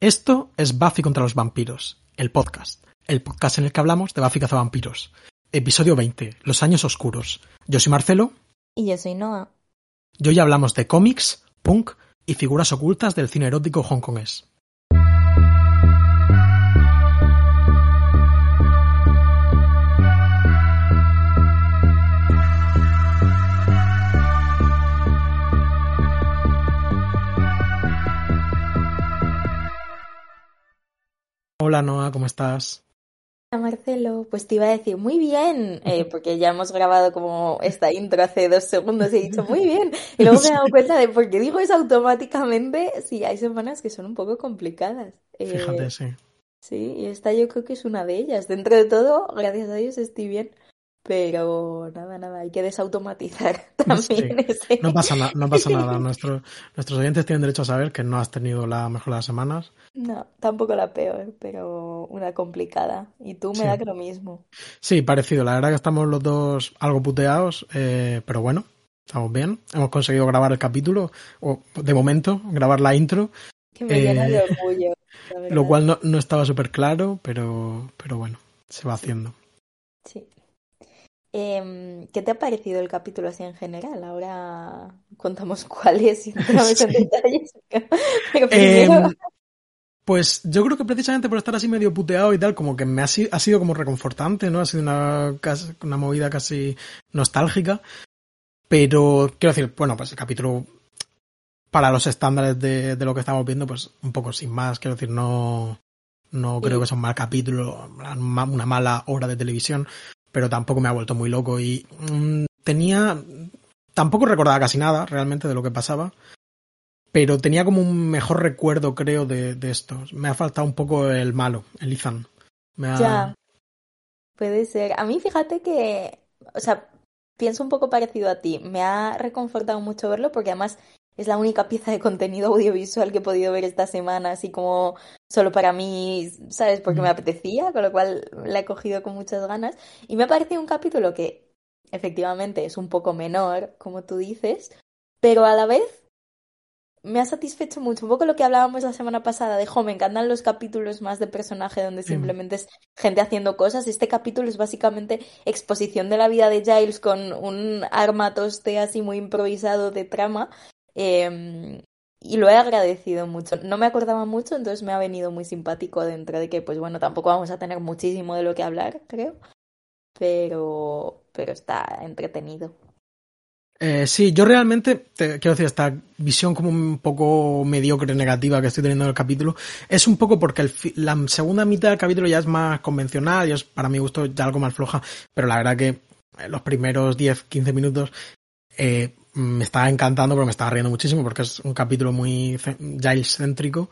Esto es Buffy contra los vampiros, el podcast. El podcast en el que hablamos de Buffy vampiros. Episodio 20, Los años oscuros. Yo soy Marcelo. Y yo soy Noah. Y hoy hablamos de cómics, punk y figuras ocultas del cine erótico hongkonés. Hola Noah, ¿cómo estás? Hola Marcelo, pues te iba a decir muy bien, eh, porque ya hemos grabado como esta intro hace dos segundos y he dicho muy bien. Y luego me he dado cuenta de por qué digo eso automáticamente si hay semanas que son un poco complicadas. Eh, Fíjate, sí. Sí, y esta yo creo que es una de ellas. Dentro de todo, gracias a Dios estoy bien. Pero nada, nada, hay que desautomatizar también. No pasa, no pasa nada. nuestros oyentes tienen derecho a saber que no has tenido la mejor de las semanas. No, tampoco la peor, pero una complicada. Y tú me da que lo mismo. Sí, parecido. La verdad que estamos los dos algo puteados, eh, pero bueno, estamos bien. Hemos conseguido grabar el capítulo, o de momento, grabar la intro. Que me llena de eh, orgullo. Lo cual no, no estaba súper claro, pero, pero bueno, se va haciendo. Sí. Em, ¿Qué te ha parecido el capítulo así en general? Ahora contamos cuáles y entramos en detalles. Em, pues yo creo que precisamente por estar así medio puteado y tal, como que me ha, ha sido como reconfortante, ¿no? Ha sido una, una movida casi nostálgica. Pero quiero decir, bueno, pues el capítulo para los estándares de, de lo que estamos viendo, pues un poco sin más. Quiero decir, no, no creo que sea un mal capítulo, una mala hora de televisión pero tampoco me ha vuelto muy loco y mm, tenía tampoco recordaba casi nada realmente de lo que pasaba pero tenía como un mejor recuerdo creo de, de esto. Me ha faltado un poco el malo el Ethan. Ya puede ser. A mí fíjate que o sea pienso un poco parecido a ti. Me ha reconfortado mucho verlo porque además es la única pieza de contenido audiovisual que he podido ver esta semana, así como solo para mí, ¿sabes? Porque me apetecía, con lo cual la he cogido con muchas ganas. Y me ha parecido un capítulo que efectivamente es un poco menor, como tú dices, pero a la vez me ha satisfecho mucho. Un poco lo que hablábamos la semana pasada de, jo, me encantan los capítulos más de personaje donde simplemente es gente haciendo cosas. Este capítulo es básicamente exposición de la vida de Giles con un armatoste así muy improvisado de trama Em, y lo he agradecido mucho. No me acordaba mucho, entonces me ha venido muy simpático dentro de que, pues bueno, tampoco vamos a tener muchísimo de lo que hablar, creo. Pero, pero está entretenido. Eh, sí, yo realmente, te, quiero decir, esta visión como un poco mediocre, negativa que estoy teniendo en el capítulo, es un poco porque la segunda mitad del capítulo ya es más convencional, y es para mi gusto ya algo más floja, pero la verdad que los primeros 10, 15 minutos eh, me estaba encantando, pero me estaba riendo muchísimo porque es un capítulo muy Giles céntrico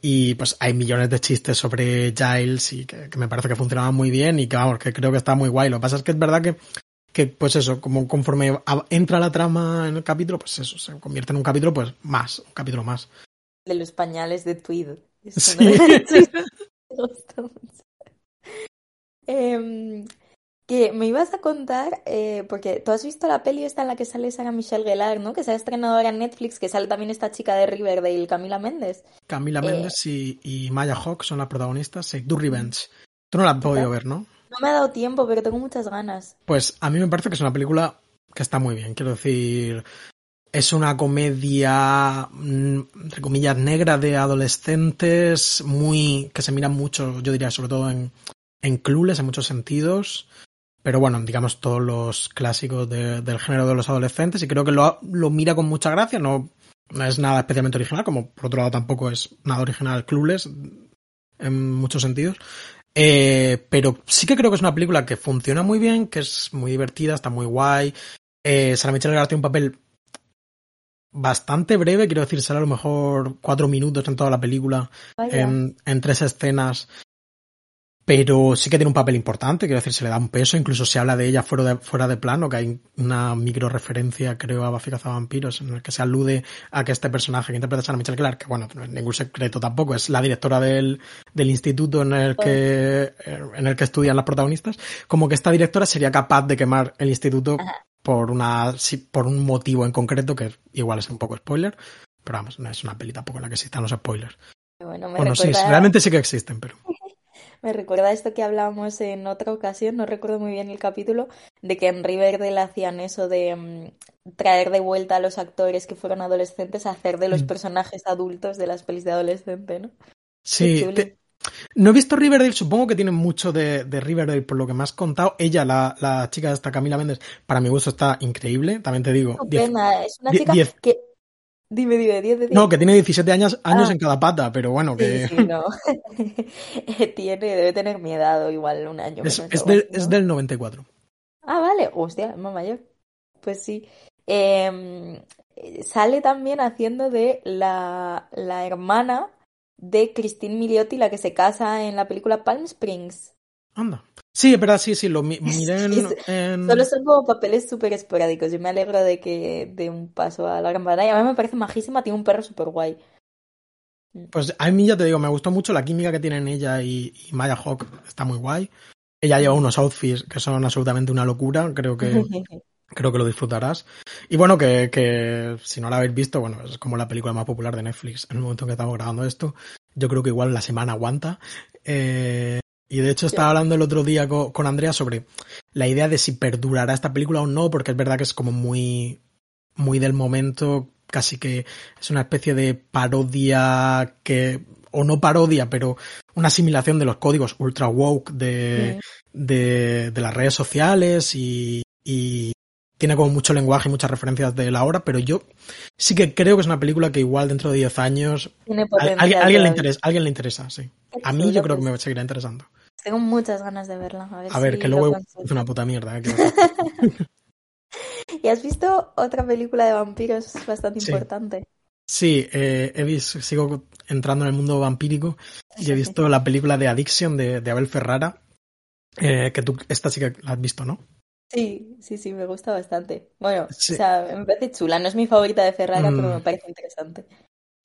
y pues hay millones de chistes sobre Giles y que, me parece que funcionaban muy bien y que vamos, que creo que está muy guay. Lo que pasa es que es verdad que, que pues eso, como conforme entra la trama en el capítulo, pues eso, se convierte en un capítulo pues más, un capítulo más. De los pañales de Tweed. Sí. eh, que me ibas a contar, eh, porque tú has visto la peli esta en la que sale Sarah Michelle Gellar, ¿no? Que se ha estrenado ahora en Netflix, que sale también esta chica de Riverdale, Camila Méndez. Camila eh, Méndez y, y, Maya Hawk son las protagonistas, sí, Do Revenge. Tú no la has podido ver, ¿no? No me ha dado tiempo, pero tengo muchas ganas. Pues a mí me parece que es una película que está muy bien, quiero decir... Es una comedia, mm, entre comillas, negra de adolescentes, muy. que se mira mucho, yo diría, sobre todo en, en clules en muchos sentidos pero bueno, digamos todos los clásicos del género de los adolescentes y creo que lo, lo mira con mucha gracia, no, no, es nada especialmente original, como por otro lado tampoco es nada original Clueless en muchos sentidos. Eh, pero sí que creo que es una película que funciona muy bien, que es muy divertida, está muy guay. Eh, Sarah Michelle Gellar tiene un papel bastante breve, quiero decir, será a lo mejor cuatro minutos en toda la película, en, en, tres escenas pero sí que tiene un papel importante, quiero decir, se le da un peso, incluso se habla de ella fuera de, fuera de plano, que hay una micro referencia, creo, a Buffy Vampiros, en el que se alude a que este personaje que interpreta a Sarah Michelle Clark, que bueno, no es ningún secreto tampoco, es la directora del, del instituto en el que, en el que estudian las protagonistas, como que esta directora sería capaz de quemar el instituto por una, por un motivo en concreto, que igual es un poco spoiler, pero vamos, no es una peli tampoco en la que existan los spoilers. Bueno, me Bueno, sí, recuerda, realmente sí que existen, pero. Me recuerda esto que hablábamos en otra ocasión, no recuerdo muy bien el capítulo, de que en Riverdale hacían eso de mm, traer de vuelta a los actores que fueron adolescentes a hacer de los Mm. personajes adultos de las pelis de adolescente, ¿no? Sí, te- no he visto Riverdale, supongo que tiene mucho de, de Riverdale por lo que me has contado. Ella, la, la chica esta, Camila Méndez, para mi gusto está increíble. También te digo, 10 Estupenda, es una chica diez- que... Dime, dime, 10 de 10. no, que tiene 17 años, años Ah. en cada pata, pero bueno, que sí, no. Tiene, debe tener mi edad o igual un año es, es del, así, es ¿no? del 94. Ah, vale, hostia, es más mayor. Pues sí. Em, eh, sale también haciendo de la, la hermana de Christine Milioti, la que se casa en la película Palm Springs. Anda. Sí, pero sí, sí, lo mi- miré en, Sí, en- Solo son como papeles súper esporádicos. Yo me alegro de que dé un paso a la gran pantalla. A mí me parece majísima, tiene un perro súper guay. Pues a mí ya te digo, me gustó mucho la química que tienen ella y, y Maya Hawk, está muy guay. Ella lleva unos outfits que son absolutamente una locura, creo que, creo que lo disfrutarás. Y bueno, que, que si no la habéis visto, bueno, es como la película más popular de Netflix en el momento en que estamos grabando esto. Yo creo que igual la semana aguanta. Eh, y de hecho estaba hablando el otro día con, con Andrea sobre la idea de si perdurará esta película o no, porque es verdad que es como muy, muy del momento, casi que es una especie de parodia que, o no parodia, pero una asimilación de los códigos ultra woke de, de, de las redes sociales y, y tiene como mucho lenguaje y muchas referencias de la hora, pero yo sí que creo que es una película que igual dentro de 10 años Tiene a, potencial alguien, le interesa, alguien le interesa, sí. A mí yo creo que me seguirá interesando. Tengo muchas ganas de verla. A ver, A ver, si que luego es una puta mierda. ¿eh? ¿Y has visto otra película de vampiros bastante Sí. importante? Sí, eh, he visto, sigo entrando en el mundo vampírico y he visto la película de Addiction de, de Abel Ferrara, eh, que tú, esta sí que la has visto, ¿no? Sí, sí, sí, me gusta bastante. Bueno, Sí. o sea, me parece chula. No es mi favorita de Ferrara, Mm. pero me parece interesante.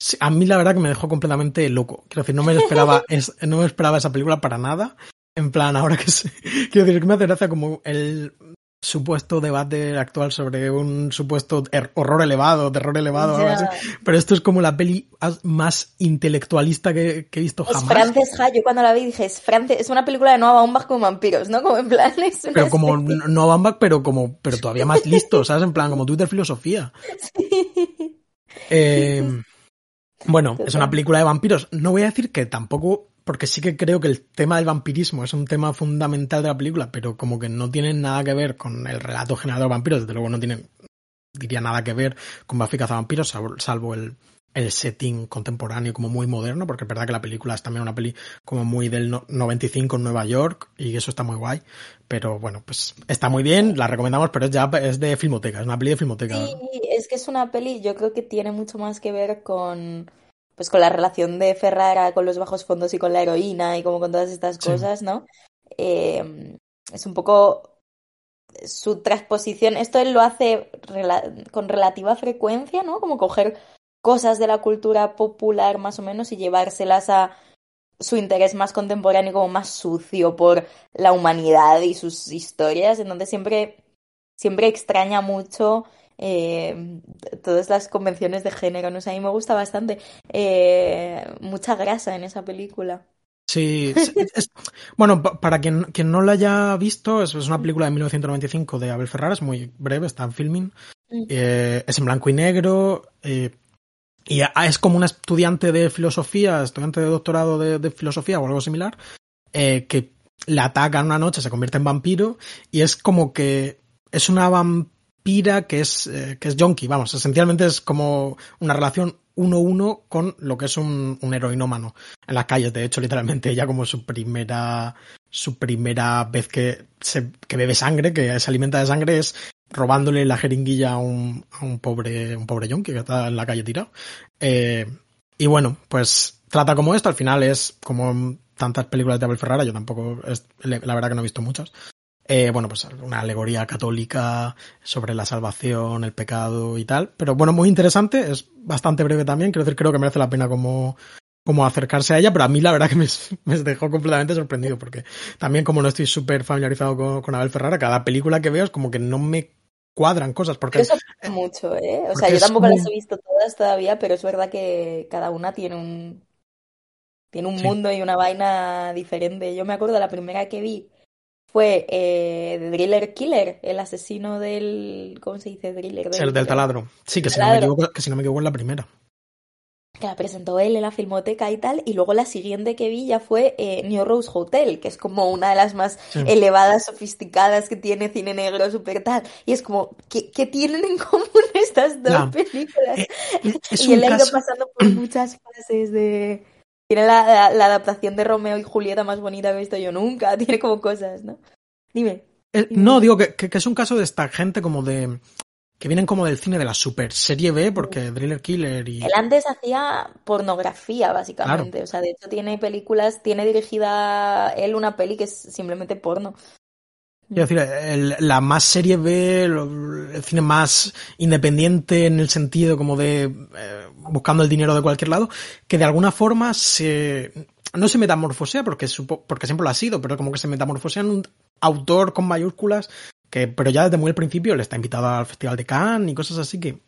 Sí, a mí la verdad que me dejó completamente loco. Quiero decir, no me esperaba, es- no me esperaba esa película para nada. En plan, ahora que sé, quiero decir que me hace gracia como el supuesto debate actual sobre un supuesto er- horror elevado, terror elevado, algo así. Pero esto es como la peli más intelectualista que, que he visto Es jamás. Frances Ha, yo cuando la vi dije, es, France- es una película de Noah Baumbach con vampiros, ¿no? Como en plan, es una Pero como especie- no Baumbach, pero como, pero todavía más listo, ¿sabes? En plan, como Twitter filosofía. Eh, bueno, es una película de vampiros. No voy a decir que tampoco, porque sí que creo que el tema del vampirismo es un tema fundamental de la película, pero como que no tiene nada que ver con el relato general de vampiros. Desde luego no tiene, diría nada que ver con Buffy vampiros, salvo, salvo el, el setting contemporáneo como muy moderno, porque es verdad que la película es también una peli como muy del no- 95 en Nueva York y eso está muy guay. Pero bueno, pues está muy bien, la recomendamos, pero es ya es de filmoteca, es una peli de filmoteca. Sí, es que es una peli, yo creo que tiene mucho más que ver con, pues con la relación de Ferrara con los bajos fondos y con la heroína y como con todas estas Sí. cosas, ¿no? Eh, es un poco su transposición, esto él lo hace rela- con relativa frecuencia, ¿no? Como coger cosas de la cultura popular más o menos y llevárselas a su interés más contemporáneo, como más sucio por la humanidad y sus historias, en donde siempre, siempre extraña mucho eh, todas las convenciones de género, no sé, a mí me gusta bastante. Eh, mucha grasa en esa película. Sí, es- es- bueno, pa- para quien, quien no la haya visto, es, es una película de 1995 de Abel Ferrara, es muy breve, está en filming, Mm. eh, es en blanco y negro, eh, y a- es como una estudiante de filosofía, estudiante de doctorado de, de filosofía o algo similar, eh, que la atacan una noche, se convierte en vampiro, y es como que es una vampira que es, eh, que es junkie, vamos, esencialmente es como una relación uno a uno con lo que es un, un heroinómano en las calles. De hecho, literalmente ella como su primera, su primera vez que, que bebe sangre, que se alimenta de sangre, es robándole la jeringuilla a un, a un pobre, un pobre yonki que está en la calle tirado. Eh, y bueno, pues trata como esto. Al final es como tantas películas de Abel Ferrara. Yo tampoco, la verdad que no he visto muchas. Eh, bueno, pues una alegoría católica sobre la salvación, el pecado y tal. Pero bueno, muy interesante, es bastante breve también. Quiero decir, creo que merece la pena como, como acercarse a ella, pero a mí la verdad que me, me dejó completamente sorprendido, porque también como no estoy súper familiarizado con, con, Abel Ferrara, cada película que veo es como que no me cuadran cosas. Porque, eso es mucho, ¿eh? O sea, yo tampoco las he visto todas todavía, pero es verdad que cada una tiene un, Tiene un Sí. mundo y una vaina diferente. Yo me acuerdo la primera que vi fue eh, Driller Killer, el asesino del. ¿Cómo se dice? Driller. El del taladro. Sí, que si, no me equivoco, que si no me equivoco es la primera. Que la presentó él en la filmoteca y tal. Y luego la siguiente que vi ya fue eh, New Rose Hotel, que es como una de las más Sí. elevadas, sofisticadas que tiene cine negro, súper tal. Y es como, ¿qué, qué tienen en común estas dos películas? Eh, y él ha ido caso... pasando por muchas fases de... Tiene la, la- la adaptación de Romeo y Julieta más bonita que he visto yo nunca. Tiene como cosas, ¿no? Dime. Eh, no, digo que, que- que es un caso de esta gente como de... Que vienen como del cine de la super serie B, porque Driller Killer y... Él antes hacía pornografía, básicamente. O sea, de hecho tiene películas, tiene dirigida él una peli que es simplemente porno. Quiero decir, el- la más serie B, el cine más independiente en el sentido como de eh, buscando el dinero de cualquier lado, que de alguna forma se no se metamorfosea porque supo- porque siempre lo ha sido, pero como que se metamorfosea en un autor con mayúsculas que pero ya desde muy al principio le está invitado al Festival de Cannes y cosas así que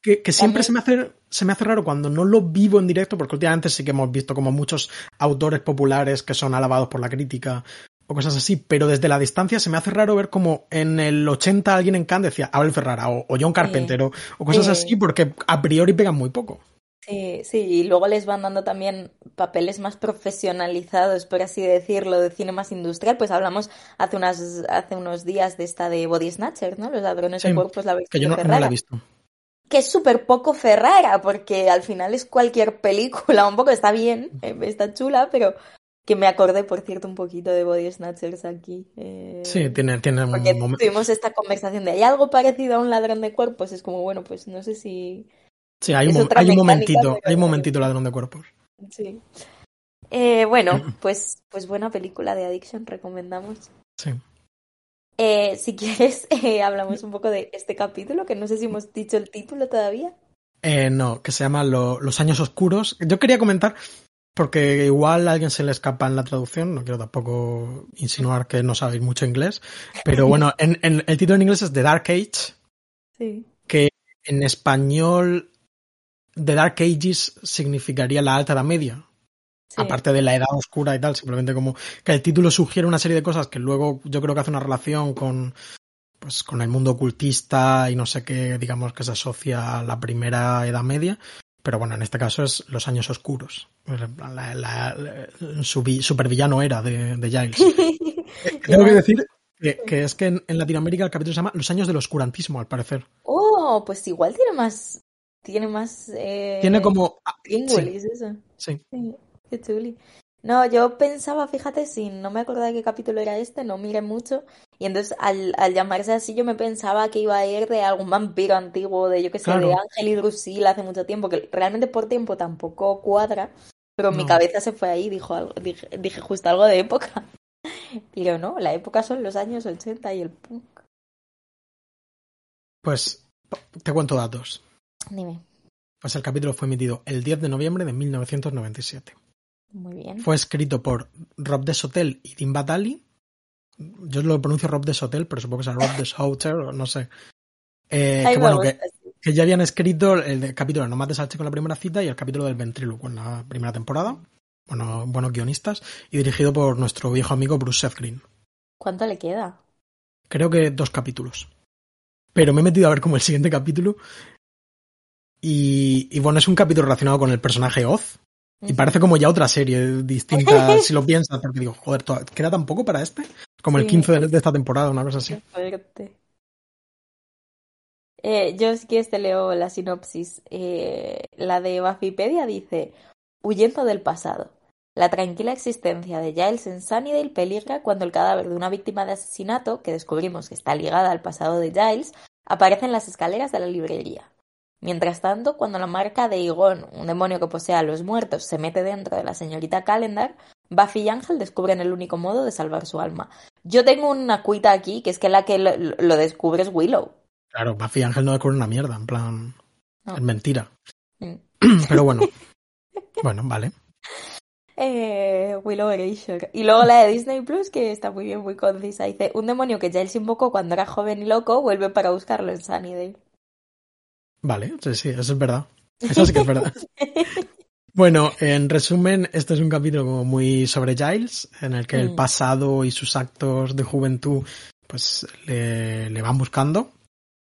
que, que siempre se me hace se me hace raro cuando no lo vivo en directo porque últimamente sí que hemos visto como muchos autores populares que son alabados por la crítica o cosas así, pero desde la distancia se me hace raro ver como en el 80 alguien en Cannes decía Abel Ferrara o, o John Carpenter o, o cosas Sí. así porque a priori pegan muy poco. Sí, sí, y luego les van dando también papeles más profesionalizados, por así decirlo, de cine más industrial. Pues hablamos hace unas, hace unos días de esta de Body Snatcher, ¿no? Los ladrones Sí, de cuerpos, la Que yo no, no la he visto. que es súper poco Ferrara, porque al final es cualquier película, un poco está bien, eh, está chula, pero que me acordé, por cierto, un poquito de Body Snatchers aquí. eh, Sí, tiene, tiene un momento. tuvimos esta conversación de, ¿hay algo parecido a un ladrón de cuerpos? Es como, bueno, pues no sé si... Sí, hay un, hay un momentito, pero- hay un momentito ladrón de cuerpos. Sí. Eh, bueno, pues, pues buena película de Addiction, recomendamos. Sí. Eh, si quieres, eh, hablamos un poco de este capítulo, que no sé si hemos dicho el título todavía. Eh, no, que se llama Lo- Los años oscuros. Yo quería comentar, porque igual a alguien se le escapa en la traducción, no quiero tampoco insinuar que no sabéis mucho inglés, pero bueno, en, en- el título en inglés es The Dark Age, Sí. en español The Dark Ages significaría la alta edad media, Sí. aparte de la edad oscura y tal, simplemente como que el título sugiere una serie de cosas que luego yo creo que hace una relación con pues con el mundo ocultista y no sé qué, digamos que se asocia a la primera edad media, pero bueno, en este caso es los años oscuros. La, la- la- su vi- supervillano era de, de Giles. Tengo que decir que, que es que en, en Latinoamérica el capítulo se llama Los años del oscurantismo, al parecer. Oh, pues igual tiene más. Tiene más. Eh, Tiene como... ah, Ingulis, eso. Sí, Sí, qué chuli. No, yo pensaba, fíjate, si no me acordaba de qué capítulo era este, no miré mucho. Y entonces al, al llamarse así, yo me pensaba que iba a ir de algún vampiro antiguo, de yo que sé, Claro. de Ángel y Drusila hace mucho tiempo, que realmente por tiempo tampoco cuadra. Pero mi cabeza se fue ahí, dijo algo, dije, dije justo algo de época. Pero no, la época son los años 80 y el punk. pues te cuento datos. Dime. Pues el capítulo fue emitido el 10 de noviembre de 1997. Muy bien. Fue escrito por Rob de Sotel y Tim Batali. Yo lo pronuncio Rob de Sotel, pero supongo que es Rob de Souter, o no sé. Eh, que bueno, que, sí. que ya habían escrito el capítulo No mates al chico en la primera cita y el capítulo del ventríloco en la primera temporada. Bueno, buenos guionistas. Y dirigido por nuestro viejo amigo Bruce Seth Green. ¿Cuánto le queda? Creo que dos capítulos. Pero me he metido a ver como el siguiente capítulo. Y, y bueno, es un capítulo relacionado con el personaje Oz. Y parece como ya otra serie distinta si lo piensas, porque digo, joder, ¿queda tan poco para este? Como el Sí. 15 de, de esta temporada, una cosa así. Eh, yo si quieres te leo la sinopsis. Eh, la de Buffypedia dice, huyendo del pasado. La tranquila existencia de Giles en Sunnydale peligra cuando el cadáver de una víctima de asesinato, que descubrimos que está ligada al pasado de Giles, aparece en las escaleras de la librería. Mientras tanto, cuando la marca de Igon, un demonio que posee a los muertos, se mete dentro de la señorita Calendar, Buffy y Ángel descubren el único modo de salvar su alma. Yo tengo una cuita aquí, que es que la que lo, lo descubre es Willow. Claro, Buffy y Ángel no descubren una mierda, en plan, No. es mentira. Mm. Pero bueno, bueno, vale. Eh, Willow Erasure. Y luego la de Disney Plus, que está muy bien, muy concisa. Dice, un demonio que Giles invocó cuando era joven y loco, vuelve para buscarlo en Sunnydale. Vale, sí, sí, eso es verdad. Eso sí que es verdad. Bueno, en resumen, este es un capítulo como muy sobre Giles, en el que el Mm. pasado y sus actos de juventud pues le, le van buscando.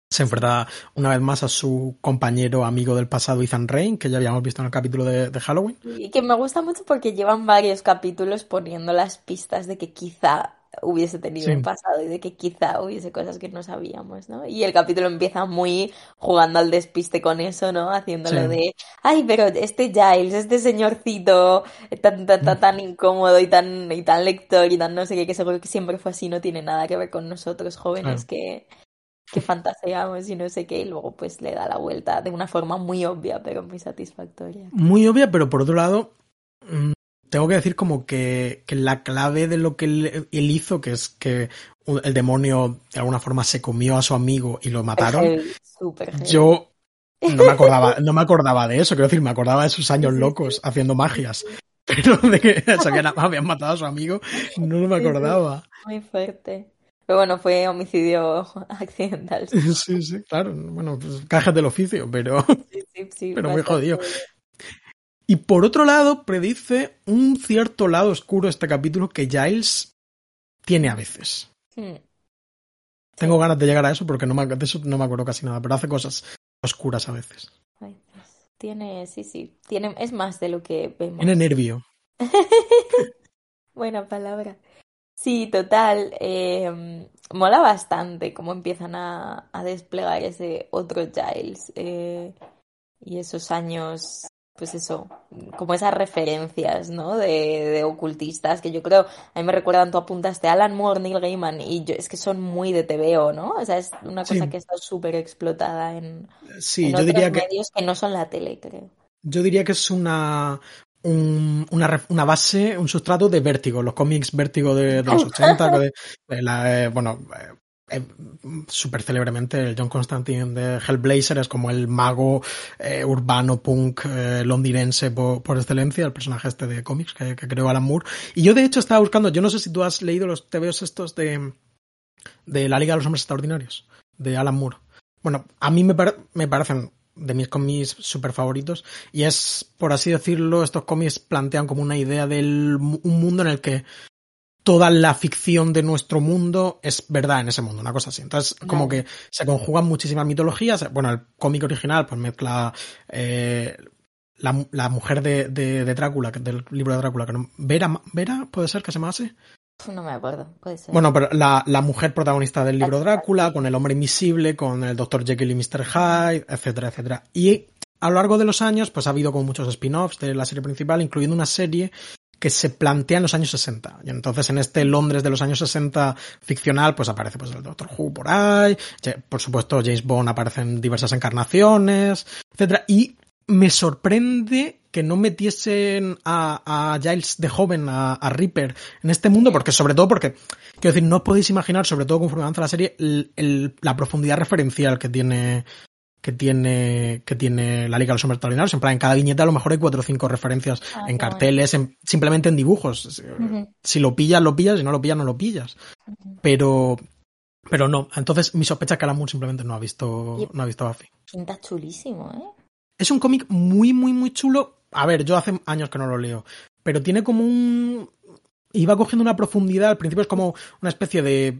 Se enfrenta una vez más a su compañero amigo del pasado, Ethan Rain, que ya habíamos visto en el capítulo de, de Halloween. Y que me gusta mucho porque llevan varios capítulos poniendo las pistas de que quizá hubiese tenido Sí. un pasado y de que quizá hubiese cosas que no sabíamos, ¿no? Y el capítulo empieza muy jugando al despiste con eso, ¿no? Haciéndolo Sí. de, ay, pero este Giles, este señorcito tan, tan, tan, tan incómodo y tan, y tan lector y tan no sé qué, que seguro que siempre fue así, no tiene nada que ver con nosotros jóvenes Claro. que, que fantaseamos y no sé qué, y luego pues le da la vuelta de una forma muy obvia, pero muy satisfactoria. Muy obvia, pero por otro lado, mm, tengo que decir como que, que la clave de lo que él, él hizo, que es que el demonio de alguna forma se comió a su amigo y lo mataron, yo no me acordaba, no me acordaba de eso, quiero decir, me acordaba de sus años Sí, sí, locos haciendo magias. Pero de que habían, habían matado a su amigo, no me Sí, sí. acordaba. Muy fuerte. Pero bueno, fue homicidio accidental. Sí, Sí, sí, claro. Bueno, pues cajas del oficio, pero. sí, sí. Pero muy jodido. Y por otro lado, predice un cierto lado oscuro este capítulo que Giles tiene a veces. Hmm. Tengo ganas de llegar a eso porque no me, de eso no me acuerdo casi nada, pero hace cosas oscuras a veces. Tiene, sí, sí. Tiene, es más de lo que vemos. Tiene nervio. Buena palabra. Sí, total. eh, mola bastante cómo empiezan a, a desplegar ese otro Giles eh, y esos años, pues eso, como esas referencias, ¿no? De, de ocultistas que yo creo, a mí me recuerdan, tú apuntaste Alan Moore, Neil Gaiman, y yo, es que son muy de TVO, ¿no? O sea, es una cosa Sí. que está súper explotada en, Sí, en yo otros diría que medios que no son la tele, creo. yo diría que es una un- una, una base, un sustrato de Vértigo, los cómics Vértigo de, de los 80, de, de la, eh, bueno, eh, súper célebremente el John Constantine de Hellblazer es como el mago eh, urbano punk eh, londinense por, excelencia, el personaje este de cómics que, que creó Alan Moore. Y yo de hecho estaba buscando, yo no sé si tú has leído los TVOs estos de, de la Liga de los Hombres Extraordinarios, de Alan Moore. Bueno, a mí me, me parecen de mis cómics super favoritos y es, por así decirlo, estos cómics plantean como una idea de un mundo en el que toda la ficción de nuestro mundo es verdad en ese mundo, una cosa así. Entonces, como que se conjugan muchísimas mitologías. Bueno, el cómic original pues mezcla eh, la, la mujer de, de, de Drácula, del libro de Drácula, que no, Vera, Vera, puede ser que se llamase. No me acuerdo, puede ser. Bueno, pero la, la mujer protagonista del libro Exacto. Drácula, con el hombre invisible, con el Dr. Jekyll y Mr. Hyde, etcétera, etcétera. Y a lo largo de los años, pues ha habido como muchos spin-offs de la serie principal, incluyendo una serie que se plantea en los años 60. Y entonces en este Londres de los años 60 ficcional, pues aparece pues el Doctor Who por ahí, por supuesto James Bond aparece en diversas encarnaciones, etcétera. Y me sorprende que no metiesen a, a Giles de joven, a, a Reaper, en este mundo, porque sobre todo porque, quiero decir, no os podéis imaginar, sobre todo conforme avanza la serie, el- el- la profundidad referencial que tiene que tiene que tiene la Liga de los Hombres Extraordinarios. En plan, en cada viñeta a lo mejor hay cuatro o cinco referencias Ah, en carteles, en- simplemente en dibujos. Si lo pillas, lo pillas, si no lo pillas, no lo pillas. Pero pero no, entonces mi sospecha es que Alan Moore simplemente no ha visto no ha visto Buffy. Chulísimo, ¿eh? Es un cómic muy, muy, muy chulo. A ver, yo hace años que no lo leo, pero tiene como un... Iba cogiendo una profundidad, al principio es como una especie de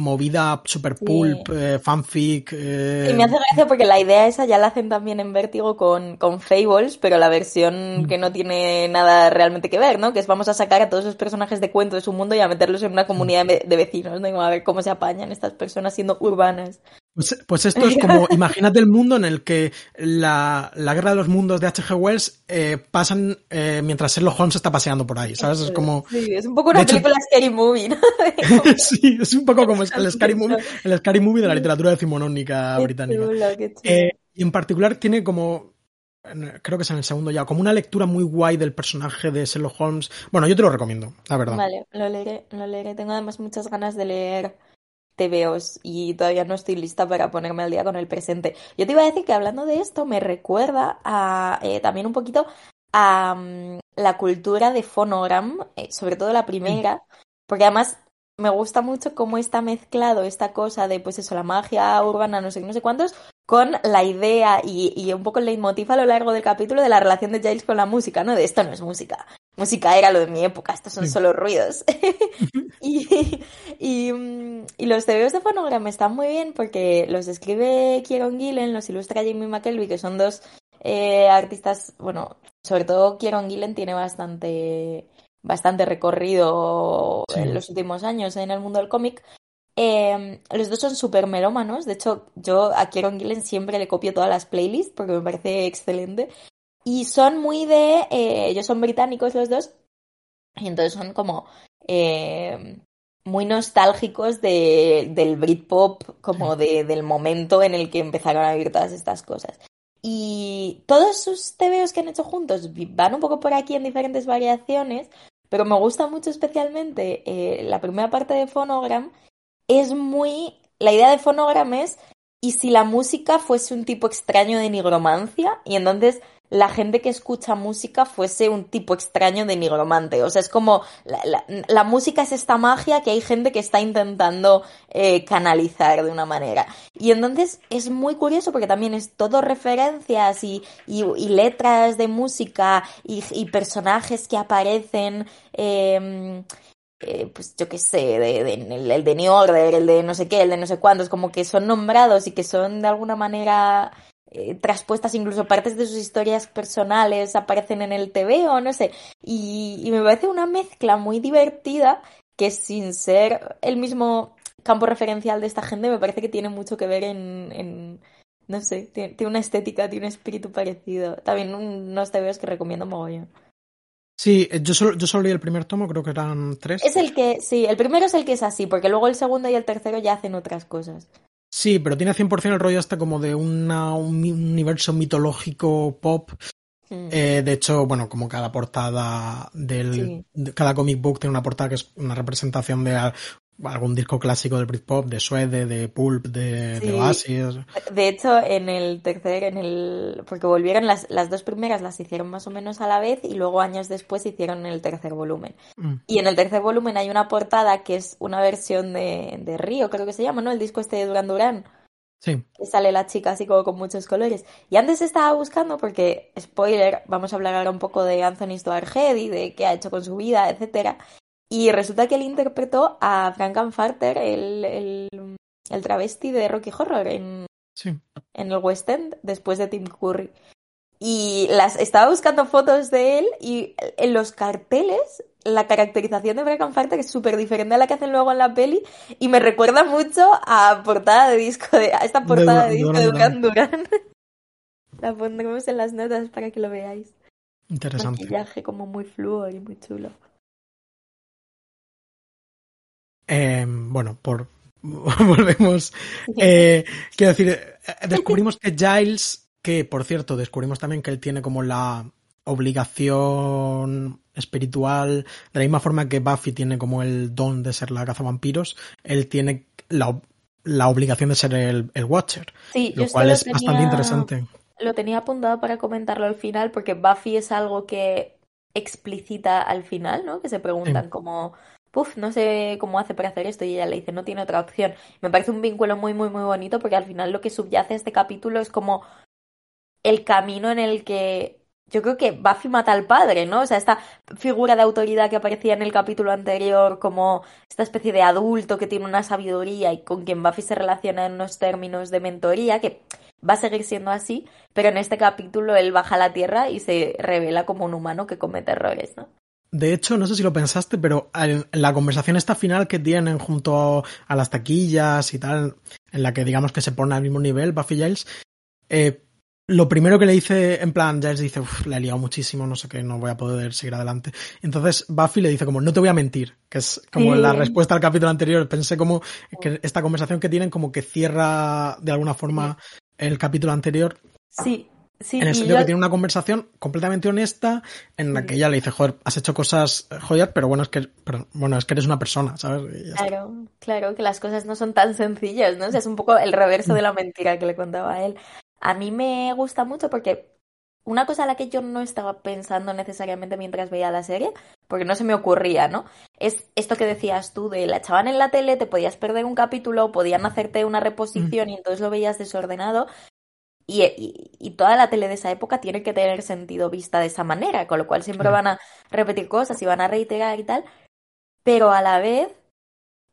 movida super Sí. pulp, eh, fanfic. eh, Y me hace gracia porque la idea esa ya la hacen también en Vértigo con, con Fables, pero la versión Mm. que no tiene nada realmente que ver, ¿no? Que es vamos a sacar a todos esos personajes de cuento de su mundo y a meterlos en una comunidad de, vecinos, ¿no? Y a ver cómo se apañan estas personas siendo urbanas. Pues, pues esto es como, imagínate el mundo en el que la, la guerra de los mundos de H.G. Wells eh, pasan eh, mientras Sherlock Holmes está paseando por ahí, ¿sabes? Es como... Sí, es un poco una De hecho- película scary movie, ¿no? sí, es un poco como el Scary Movie, el Scary Movie de la literatura decimonónica británica. Eh, y en particular tiene como, creo que es en el segundo ya, como una lectura muy guay del personaje de Sherlock Holmes. Bueno, yo te lo recomiendo, la verdad. Vale, lo leeré, lo leeré. Tengo además muchas ganas de leer TVOs y todavía no estoy lista para ponerme al día con el presente. Yo te iba a decir que hablando de esto me recuerda a eh, también un poquito a mm, la cultura de Phonogram, eh, sobre todo la primera, porque además me gusta mucho cómo está mezclado esta cosa de, pues eso, la magia urbana, no sé, no sé cuántos, con la idea y, y un poco el leitmotiv a lo largo del capítulo de la relación de Giles con la música, ¿no? De esto no es música. Música era lo de mi época, estos son solo ruidos. y, y, y, los TVOs de Phonogram están muy bien porque los escribe Kieron Gillen, los ilustra Jamie McKelvey, que son dos eh, artistas, bueno, sobre todo Kieron Gillen tiene bastante bastante recorrido sí. en los últimos años en el mundo del cómic. Eh, los dos son súper melómanos. De hecho, yo a Kieron Gillen siempre le copio todas las playlists porque me parece excelente. Y son muy de. Eh, ellos son británicos los dos. Y entonces son como. Eh, muy nostálgicos de, del Britpop, como de, del momento en el que empezaron a vivir todas estas cosas. Y todos sus TVOs que han hecho juntos van un poco por aquí en diferentes variaciones, pero me gusta mucho especialmente eh, la primera parte de Phonogram. Es muy. La idea de Phonogram es. ¿Y si la música fuese un tipo extraño de nigromancia? Y entonces la gente que escucha música fuese un tipo extraño de nigromante. O sea, es como la, la, música es esta magia que hay gente que está intentando eh, canalizar de una manera. Y entonces es muy curioso porque también es todo referencias y, y, y letras de música y, personajes que aparecen. Eh, eh, pues yo qué sé, de, de, el, el de New Order, el de no sé qué, el de no sé cuántos, como que son nombrados y que son de alguna manera eh, traspuestas incluso partes de sus historias personales aparecen en el TV o no sé. Y, y, me parece una mezcla muy divertida que sin ser el mismo campo referencial de esta gente me parece que tiene mucho que ver en, en no sé, tiene, tiene, una estética, tiene un espíritu parecido. También unos TVs que recomiendo mogollón. Sí, yo solo, yo solo leí el primer tomo, creo que eran tres. Es el que, sí, el primero es el que es así, porque luego el segundo y el tercero ya hacen otras cosas. Sí, pero tiene 100% el rollo hasta como de una, un universo mitológico pop. Mm. Eh, de hecho, bueno, como cada portada del. Sí. Cada comic book tiene una portada que es una representación de algún disco clásico del Britpop, de Suede, de Pulp, de, sí. de, Oasis. De hecho, en el tercer, en el. Porque volvieron las, las dos primeras, las hicieron más o menos a la vez y luego años después hicieron el tercer volumen. Mm. Y en el tercer volumen hay una portada que es una versión de, de Río, creo que se llama, ¿no? El disco este de Duran Duran. Sí. Que sale la chica así como con muchos colores. Y antes estaba buscando, porque, spoiler, vamos a hablar ahora un poco de Anthony Stoarhead y de qué ha hecho con su vida, etcétera. Y resulta que él interpretó a Frank Farter, el, el, el, travesti de Rocky Horror, en, sí. en el West End, después de Tim Curry. Y las estaba buscando fotos de él y en los carteles la caracterización de Frank Farter es súper diferente a la que hacen luego en la peli y me recuerda mucho a portada de disco de a esta portada de, de disco de Duran Duran. la pondremos en las notas para que lo veáis. Interesante. Maquillaje como muy fluo y muy chulo. Eh, bueno, por volvemos. Eh, quiero decir, descubrimos que Giles, que por cierto, descubrimos también que él tiene como la obligación espiritual, de la misma forma que Buffy tiene como el don de ser la cazavampiros, él tiene la, la obligación de ser el, el Watcher. Sí, lo cual es tenía, bastante interesante. Lo tenía apuntado para comentarlo al final, porque Buffy es algo que explicita al final, ¿no? Que se preguntan sí. como puf, no sé cómo hace para hacer esto y ella le dice, no tiene otra opción. Me parece un vínculo muy, muy, muy bonito porque al final lo que subyace este capítulo es como el camino en el que yo creo que Buffy mata al padre, ¿no? O sea, esta figura de autoridad que aparecía en el capítulo anterior como esta especie de adulto que tiene una sabiduría y con quien Buffy se relaciona en unos términos de mentoría que va a seguir siendo así, pero en este capítulo él baja a la tierra y se revela como un humano que comete errores, ¿no? De hecho, no sé si lo pensaste, pero en la conversación esta final que tienen junto a las taquillas y tal, en la que digamos que se ponen al mismo nivel Buffy Giles, eh, lo primero que le dice, en plan, Giles dice, uff, le he liado muchísimo, no sé qué, no voy a poder seguir adelante. Entonces Buffy le dice como, no te voy a mentir, que es como sí. la respuesta al capítulo anterior. Pensé como que esta conversación que tienen como que cierra de alguna forma el capítulo anterior. Sí, Sí, en el sentido yo... que tiene una conversación completamente honesta en la que ella le dice, joder, has hecho cosas joyas, pero bueno, es que, pero, bueno, es que eres una persona, ¿sabes? Claro, está. claro, que las cosas no son tan sencillas, ¿no? O sea, es un poco el reverso de la mentira que le contaba a él. A mí me gusta mucho porque una cosa a la que yo no estaba pensando necesariamente mientras veía la serie, porque no se me ocurría, ¿no? Es esto que decías tú de la echaban en la tele, te podías perder un capítulo, podían hacerte una reposición y entonces lo veías desordenado. Y, y, toda la tele de esa época tiene que tener sentido vista de esa manera, con lo cual siempre van a repetir cosas y van a reiterar y tal. Pero a la vez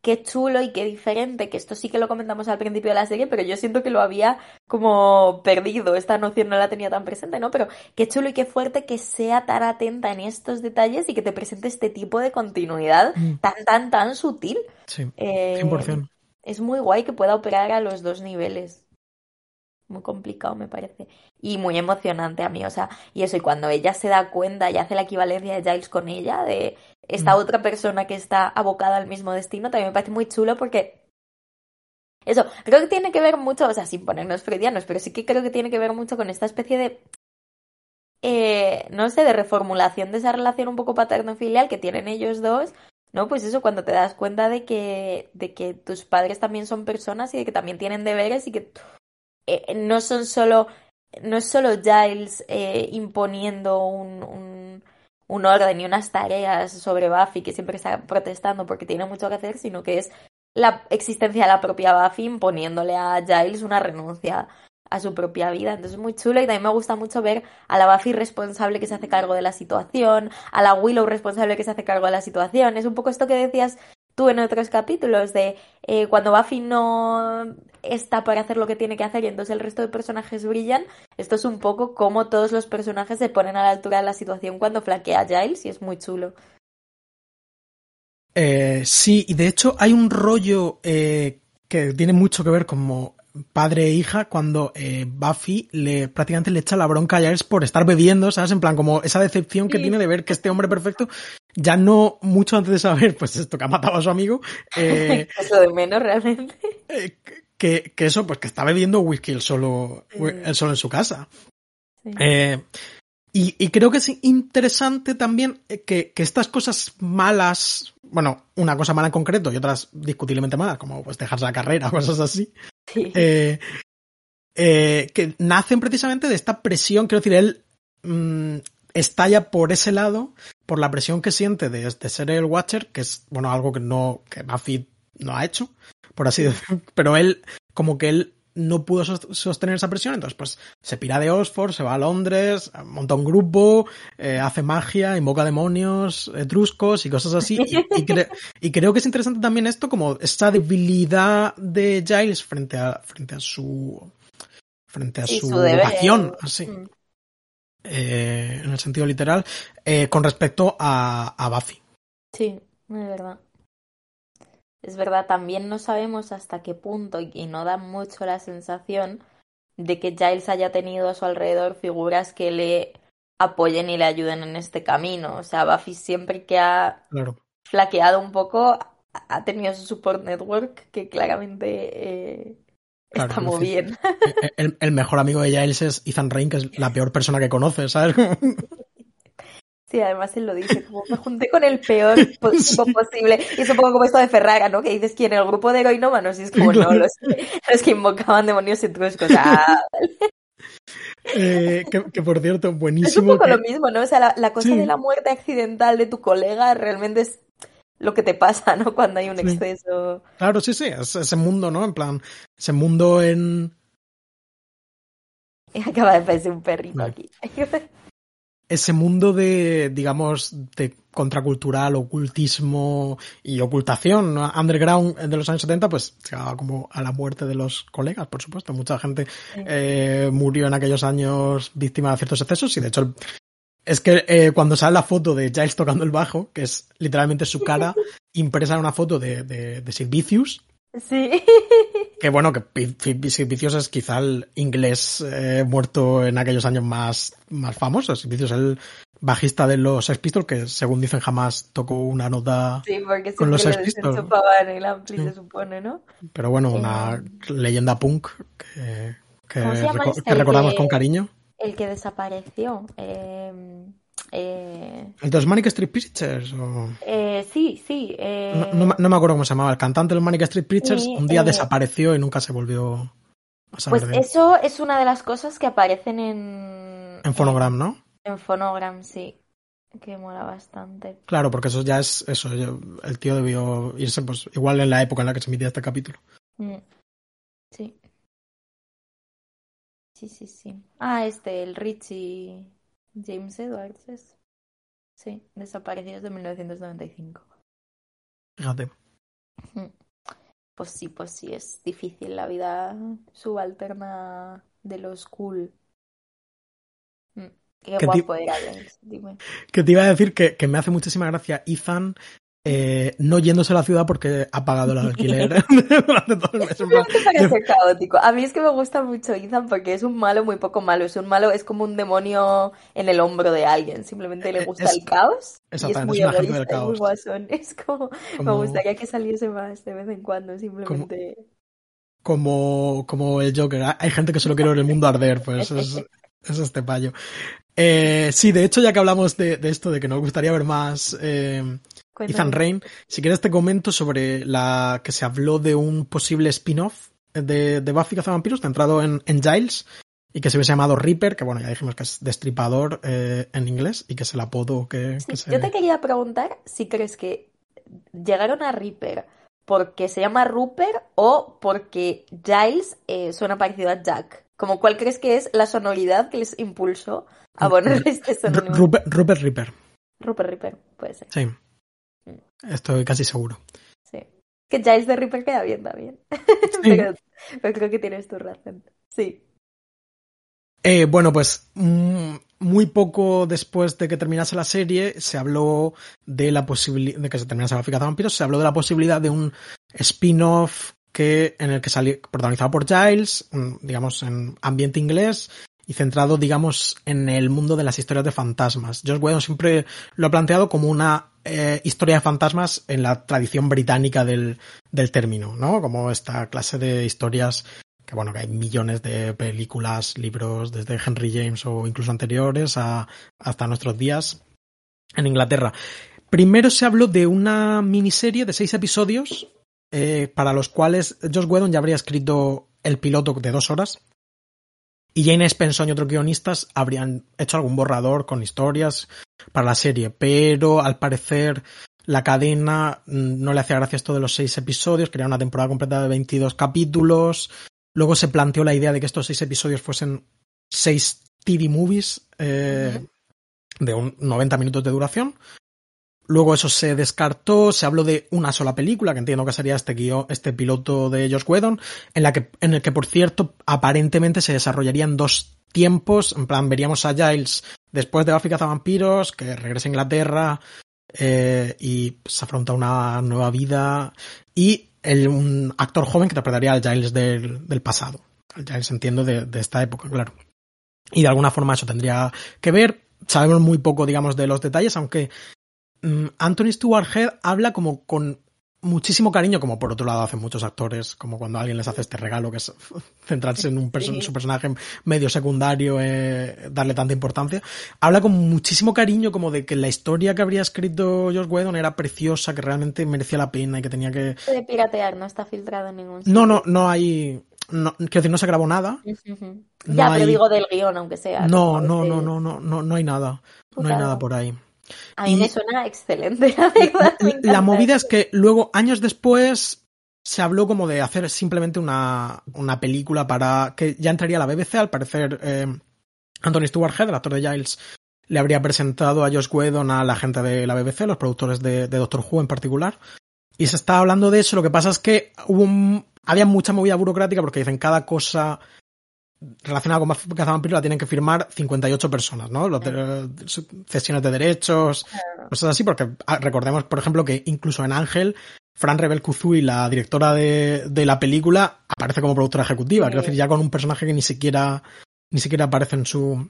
qué chulo y qué diferente, que esto sí que lo comentamos al principio de la serie, pero yo siento que lo había como perdido, esta noción no la tenía tan presente, ¿no? Pero qué chulo y qué fuerte que sea tan atenta en estos detalles y que te presente este tipo de continuidad mm. tan, tan, tan sutil. Sí, 100%. Eh, es muy guay que pueda operar a los dos niveles. Muy complicado, me parece. Y muy emocionante a mí, o sea, y eso, y cuando ella se da cuenta y hace la equivalencia de Giles con ella, de esta mm. otra persona que está abocada al mismo destino, también me parece muy chulo porque eso, creo que tiene que ver mucho, o sea, sin ponernos freudianos, pero sí que creo que tiene que ver mucho con esta especie de, eh, no sé, de reformulación de esa relación un poco paterno-filial que tienen ellos dos, ¿no? Pues eso, cuando te das cuenta de que, de que tus padres también son personas y de que también tienen deberes y que eh, no son solo, no es solo Giles eh, imponiendo un un orden y unas tareas sobre Buffy que siempre está protestando porque tiene mucho que hacer, sino que es la existencia de la propia Buffy imponiéndole a Giles una renuncia a su propia vida. Entonces es muy chulo y también me gusta mucho ver a la Buffy responsable que se hace cargo de la situación, a la Willow responsable que se hace cargo de la situación. Es un poco esto que decías tú en otros capítulos de eh, cuando Buffy no está para hacer lo que tiene que hacer y entonces el resto de personajes brillan, esto es un poco como todos los personajes se ponen a la altura de la situación cuando flaquea Giles y es muy chulo. Eh, sí, y de hecho hay un rollo eh, que tiene mucho que ver como padre e hija cuando eh, Buffy le prácticamente le echa la bronca a Giles por estar bebiendo, ¿sabes? En plan, como esa decepción que tiene de ver que este hombre perfecto, ya no mucho antes de saber, pues esto que ha matado a su amigo. Eh, eso de menos realmente. Eh, que, que, eso, pues que está bebiendo whisky él solo, él solo en su casa. Y, y, creo que es interesante también que, que, estas cosas malas, bueno, una cosa mala en concreto y otras discutiblemente malas, como pues dejarse la carrera o cosas así, eh, eh, que nacen precisamente de esta presión, quiero decir, él mmm, estalla por ese lado, por la presión que siente de, de, ser el Watcher, que es, bueno, algo que no, que Buffy no ha hecho, por así decirlo, pero él, como que él no pudo sostener esa presión, entonces pues se pira de Oxford, se va a Londres, monta un grupo, eh, hace magia, invoca demonios, etruscos y cosas así. Y, y, cre y, creo que es interesante también esto, como esa debilidad de Giles frente a, frente a su frente a su, su vocación, así. Mm. Eh, en el sentido literal, eh, con respecto a, a Buffy. Sí, es verdad. Es verdad, también no sabemos hasta qué punto y no da mucho la sensación de que Giles haya tenido a su alrededor figuras que le apoyen y le ayuden en este camino. O sea, Buffy siempre que ha flaqueado un poco ha tenido su support network que claramente eh, está muy bien. El, el, mejor amigo de Giles es Ethan Rain, que es la peor persona que conoce, ¿sabes? Sí, además él lo dice, como me junté con el peor tipo posible. Y es un poco como esto de Ferrara, ¿no? Que dices, ¿quién? ¿El grupo de heroinómanos? Y es como, no, los, los que invocaban demonios etruscos. Ah, eh, que, que, por cierto, buenísimo. Es un poco que... lo mismo, ¿no? O sea, la, la cosa sí. de la muerte accidental de tu colega realmente es lo que te pasa, ¿no? Cuando hay un sí. exceso. Claro, sí, sí, es ese mundo, ¿no? En plan, ese mundo en. Acaba de aparecer un perrito vale. aquí ese mundo de, digamos, de contracultural, ocultismo y ocultación ¿no? underground de los años 70, pues llegaba como a la muerte de los colegas, por supuesto. Mucha gente eh, murió en aquellos años víctima de ciertos excesos y de hecho es que eh, cuando sale la foto de Giles tocando el bajo, que es literalmente su cara impresa en una foto de, de, de Silvicius, Sí. Que bueno, que Vicios es quizá el inglés eh, muerto en aquellos años más, más famosos. Vicios es el bajista de los Sex Pistols, que según dicen jamás tocó una nota sí, porque con los Sex Pistols. en el ampli, sí. se supone, ¿no? Pero bueno, una eh... leyenda punk que, que, reco este? que recordamos que, con cariño. El que desapareció. Eh... Eh... ¿El de los Manic Street Preachers? O... Eh, sí, sí. Eh... No, no, no, me acuerdo cómo se llamaba. El cantante de los Manic Street Preachers un día desapareció y nunca se volvió a saber Pues de él. eso es una de las cosas que aparecen en, en Phonogram, ¿no? En Phonogram, sí. Que mola bastante. Claro, porque eso ya es eso. El tío debió irse, pues, igual en la época en la que se emitía este capítulo. Mm. Sí. Sí, sí, sí. Ah, este, el Richie James Edwards es. Sí, desaparecidos de 1995. Fíjate. Pues sí, pues sí, es difícil la vida subalterna de los cool. Mm, qué guapo era dime. Que te iba a decir que, que me hace muchísima gracia Ethan eh, no yéndose a la ciudad porque ha pagado el alquiler durante todo el mes. parece caótico. A mí es que me gusta mucho Ethan porque es un malo muy poco malo. Es un malo, es como un demonio en el hombro de alguien. Simplemente le gusta el caos. Y es muy es del caos. muy guasón. Es como, me gustaría que saliese más de vez en cuando, simplemente. Como, como, el Joker. Hay gente que solo quiere ver el mundo arder, pues es, es este payo. Eh, sí, de hecho, ya que hablamos de, esto, de que nos gustaría ver más eh, Ethan Rain, si quieres te comento sobre la que se habló de un posible spin-off de, de Buffy Cazavampiros centrado en, en Giles y que se hubiese llamado Reaper, que bueno, ya dijimos que es destripador eh, en inglés y que es el apodo que, se... Yo te quería preguntar si crees que llegaron a Reaper porque se llama Rupert o porque Giles suena parecido a Jack. Como cuál crees que es la sonoridad que les impulsó a poner este sonido. Rupert, Ripper. Rupert Ripper, puede ser. Sí. Mm. Estoy casi seguro. Sí. Que Giles de Ripper queda bien también. pero, creo que tienes tu razón. Sí. Eh, bueno, pues mm, muy poco después de que terminase la serie se habló de la posibilidad de que se terminase la de vampiros, se habló de la posibilidad de un spin-off que, en el que salió protagonizado por Giles, digamos, en ambiente inglés y centrado, digamos, en el mundo de las historias de fantasmas. Josh Whedon siempre lo ha planteado como una eh, historia de fantasmas en la tradición británica del, del término, ¿no? Como esta clase de historias que bueno, que hay millones de películas, libros desde Henry James o incluso anteriores a, hasta nuestros días en Inglaterra. Primero se habló de una miniserie de seis episodios eh, para los cuales Josh Whedon ya habría escrito el piloto de dos horas y Jane Spenson y otros guionistas habrían hecho algún borrador con historias para la serie, pero al parecer la cadena mm, no le hacía gracia esto de los seis episodios, quería una temporada completa de 22 capítulos. Luego se planteó la idea de que estos seis episodios fuesen seis TV movies eh, de un 90 minutos de duración. Luego eso se descartó, se habló de una sola película, que entiendo que sería este guion, este piloto de Josh Whedon, en la que, en el que por cierto, aparentemente se desarrollarían dos tiempos, en plan, veríamos a Giles después de Buffy vampiros, que regresa a Inglaterra, eh, y se afronta una nueva vida, y el, un actor joven que interpretaría al Giles del, del pasado. Al Giles entiendo de, esta época, claro. Y de alguna forma eso tendría que ver. Sabemos muy poco, digamos, de los detalles, aunque Anthony Stewart Head habla como con muchísimo cariño, como por otro lado hacen muchos actores, como cuando alguien les hace este regalo que es centrarse en un su personaje medio secundario, eh, darle tanta importancia. Habla con muchísimo cariño como de que la historia que habría escrito Josh Whedon era preciosa, que realmente merecía la pena y que tenía que... De piratear, no está filtrado en ningún sitio. No, no, no hay... No, quiero decir, no se grabó nada. ya, pero digo del guion, aunque sea. No, no, no, no, no, no, no hay nada. No hay nada por ahí. A mí me suena excelente, la verdad. La movida es que luego, años después, se habló como de hacer simplemente una, una película para que ya entraría la BBC, al parecer eh, Anthony Stewart Head, el actor de Giles, le habría presentado a Josh Whedon a la gente de la BBC, los productores de, Doctor Who en particular, y se está hablando de eso, lo que pasa es que hubo había mucha movida burocrática porque dicen cada cosa relacionada con Cazavampiro la tienen que firmar 58 personas, ¿no? Los cesiones de derechos, cosas así, porque ah, recordemos, por ejemplo, que incluso en Ángel, Fran Rebel y la directora de, de, la película, aparece como productora ejecutiva, quiero decir, ya con un personaje que ni siquiera, ni siquiera aparece en su,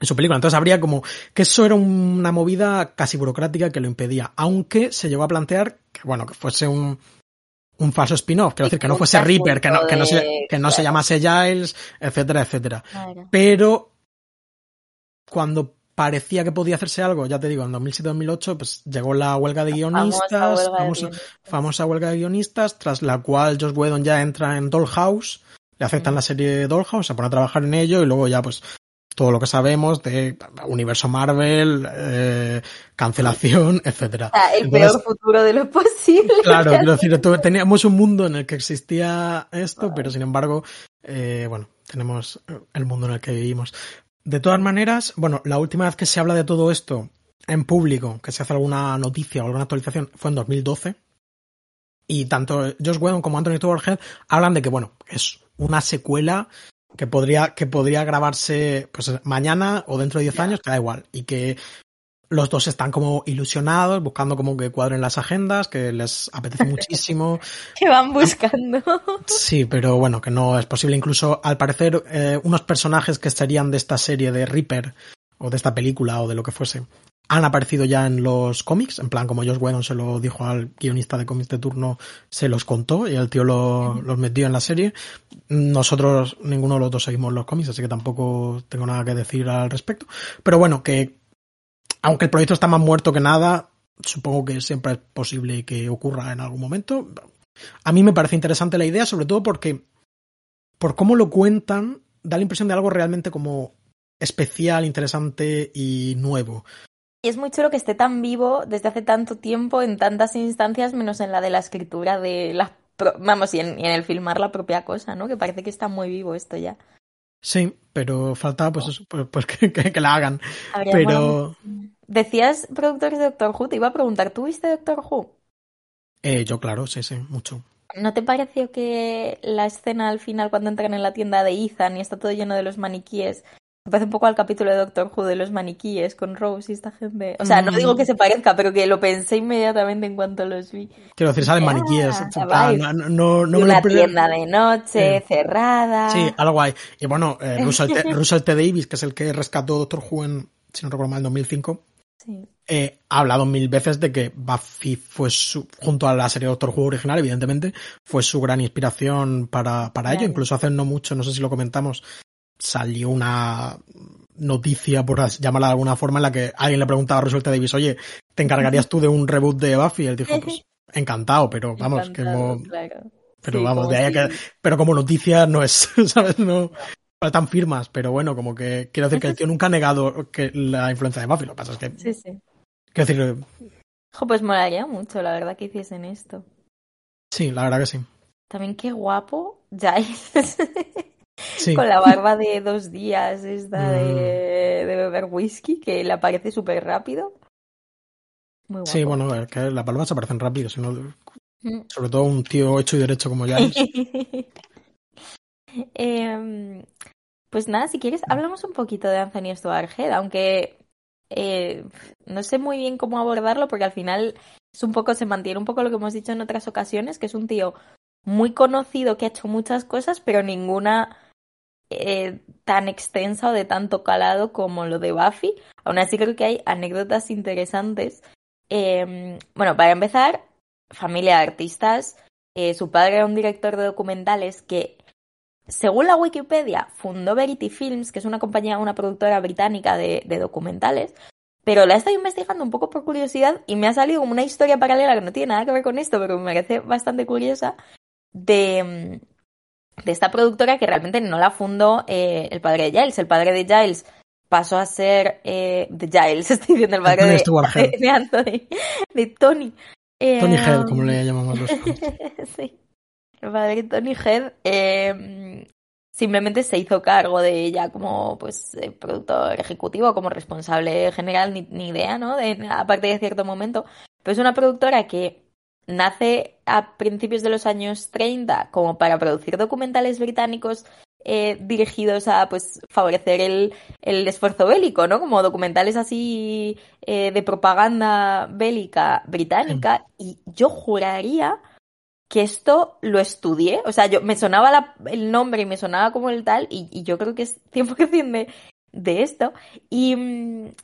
en su película. Entonces habría como que eso era una movida casi burocrática que lo impedía, aunque se llegó a plantear que, bueno, que fuese un, un falso spin-off, quiero decir, que no fuese Reaper, que no, que no, se, que no se llamase Giles, etcétera, etcétera. Pero cuando parecía que podía hacerse algo, ya te digo, en 2007-2008, pues llegó la huelga de guionistas, famosa huelga, de guionistas, tras la cual Josh Whedon ya entra en Dollhouse, le aceptan la serie Dollhouse, se pone a trabajar en ello y luego ya pues todo lo que sabemos de universo Marvel, eh, cancelación, etcétera. O sea, el peor futuro de lo posible. Claro, quiero decir, teníamos un mundo en el que existía esto, pero sin embargo, eh, bueno, tenemos el mundo en el que vivimos. De todas maneras, bueno, la última vez que se habla de todo esto en público, que se hace alguna noticia o alguna actualización, fue en 2012. Y tanto Josh Whedon como Anthony Stewart hablan de que, bueno, es una secuela que podría, que podría grabarse pues mañana o dentro de 10 años, que da igual. Y que los dos están como ilusionados, buscando como que cuadren las agendas, que les apetece muchísimo. que van buscando. Sí, pero bueno, que no es posible. Incluso, al parecer, eh, unos personajes que estarían de esta serie de Reaper, o de esta película, o de lo que fuese, han aparecido ya en los cómics, en plan como Josh Whedon se lo dijo al guionista de cómics de turno, se los contó y el tío lo, los metió en la serie. Nosotros, ninguno de los dos seguimos los cómics, así que tampoco tengo nada que decir al respecto. Pero bueno, que aunque el proyecto está más muerto que nada, supongo que siempre es posible que ocurra en algún momento. A mí me parece interesante la idea, sobre todo porque por cómo lo cuentan, da la impresión de algo realmente como especial, interesante y nuevo. Y es muy chulo que esté tan vivo desde hace tanto tiempo en tantas instancias, menos en la de la escritura de las... Vamos, y en, el filmar la propia cosa, ¿no? Que parece que está muy vivo esto ya. Sí, pero falta pues, pues, pues que, que, la hagan. pero... Decías productores de Doctor Who, te iba a preguntar, ¿tú viste Doctor Who? Eh, yo claro, sí, sí, mucho. ¿No te pareció que la escena al final cuando entran en la tienda de Ethan y está todo lleno de los maniquíes me parece un poco al capítulo de Doctor Who de los maniquíes con Rose y esta gente. O sea, no digo que se parezca, pero que lo pensé inmediatamente en cuanto los vi. Quiero decir, salen maniquíes. Ah, no, no, una tienda de noche, cerrada. Sí, algo hay. Y bueno, eh, Russell, T, Davis, que es el que rescató Doctor Who en, si no recuerdo mal, en 2005. Sí. Eh, ha hablado mil veces de que Buffy fue su, junto a la serie Doctor Who original, evidentemente, fue su gran inspiración para, para ello. Incluso hace no mucho, no sé si lo comentamos, salió una noticia, por llamarla de alguna forma, en la que alguien le preguntaba a Russell Davis, oye, ¿te encargarías tú de un reboot de Buffy? Y él dijo, pues, encantado, pero vamos, que Pero vamos, de ahí que... Pero como noticia no es, ¿sabes? No faltan firmas, pero bueno, como que quiero decir que el tío nunca ha negado que la influencia de Buffy, lo que pasa es que... Sí, sí. Quiero decir... pues molaría mucho, la verdad, que hiciesen esto. Sí, la verdad que sí. También qué guapo Giles. Con la barba de dos días, esta de, mm. de beber whisky, que le aparece súper rápido. Muy guapo. Sí, bueno, que las barbas aparecen rápido, sino, mm. sobre todo un tío hecho y derecho como ya eh, pues nada, si quieres, hablamos un poquito de Anthony Stuart aunque eh, no sé muy bien cómo abordarlo, porque al final es un poco, se mantiene un poco lo que hemos dicho en otras ocasiones, que es un tío muy conocido que ha hecho muchas cosas, pero ninguna eh, tan extensa o de tanto calado como lo de Buffy. Aún así creo que hay anécdotas interesantes. Em, bueno, para empezar, familia de artistas. Eh, su padre era un director de documentales que, según la Wikipedia, fundó Verity Films, que es una compañía, una productora británica de, documentales. Pero la he estado investigando un poco por curiosidad y me ha salido como una historia paralela que no tiene nada que ver con esto, pero me parece bastante curiosa, de, de esta productora que realmente no la fundó eh, el padre de Giles. El padre de Giles pasó a ser eh, de Giles, estoy diciendo el padre de, de, Anthony, de Tony. Eh, Tony Head, como le llamamos los Sí. El padre de Tony Head eh, simplemente se hizo cargo de ella como pues productor ejecutivo, como responsable general, ni, ni idea, ¿no? De, aparte de cierto momento. Pero es una productora que nace a principios de los años 30 como para producir documentales británicos eh, dirigidos a pues favorecer el, el, esfuerzo bélico, ¿no? Como documentales así eh, de propaganda bélica británica. Y yo juraría que esto lo estudié. O sea, yo me sonaba el nombre y me sonaba como el tal, y, y yo creo que es tiempo que de, de esto y,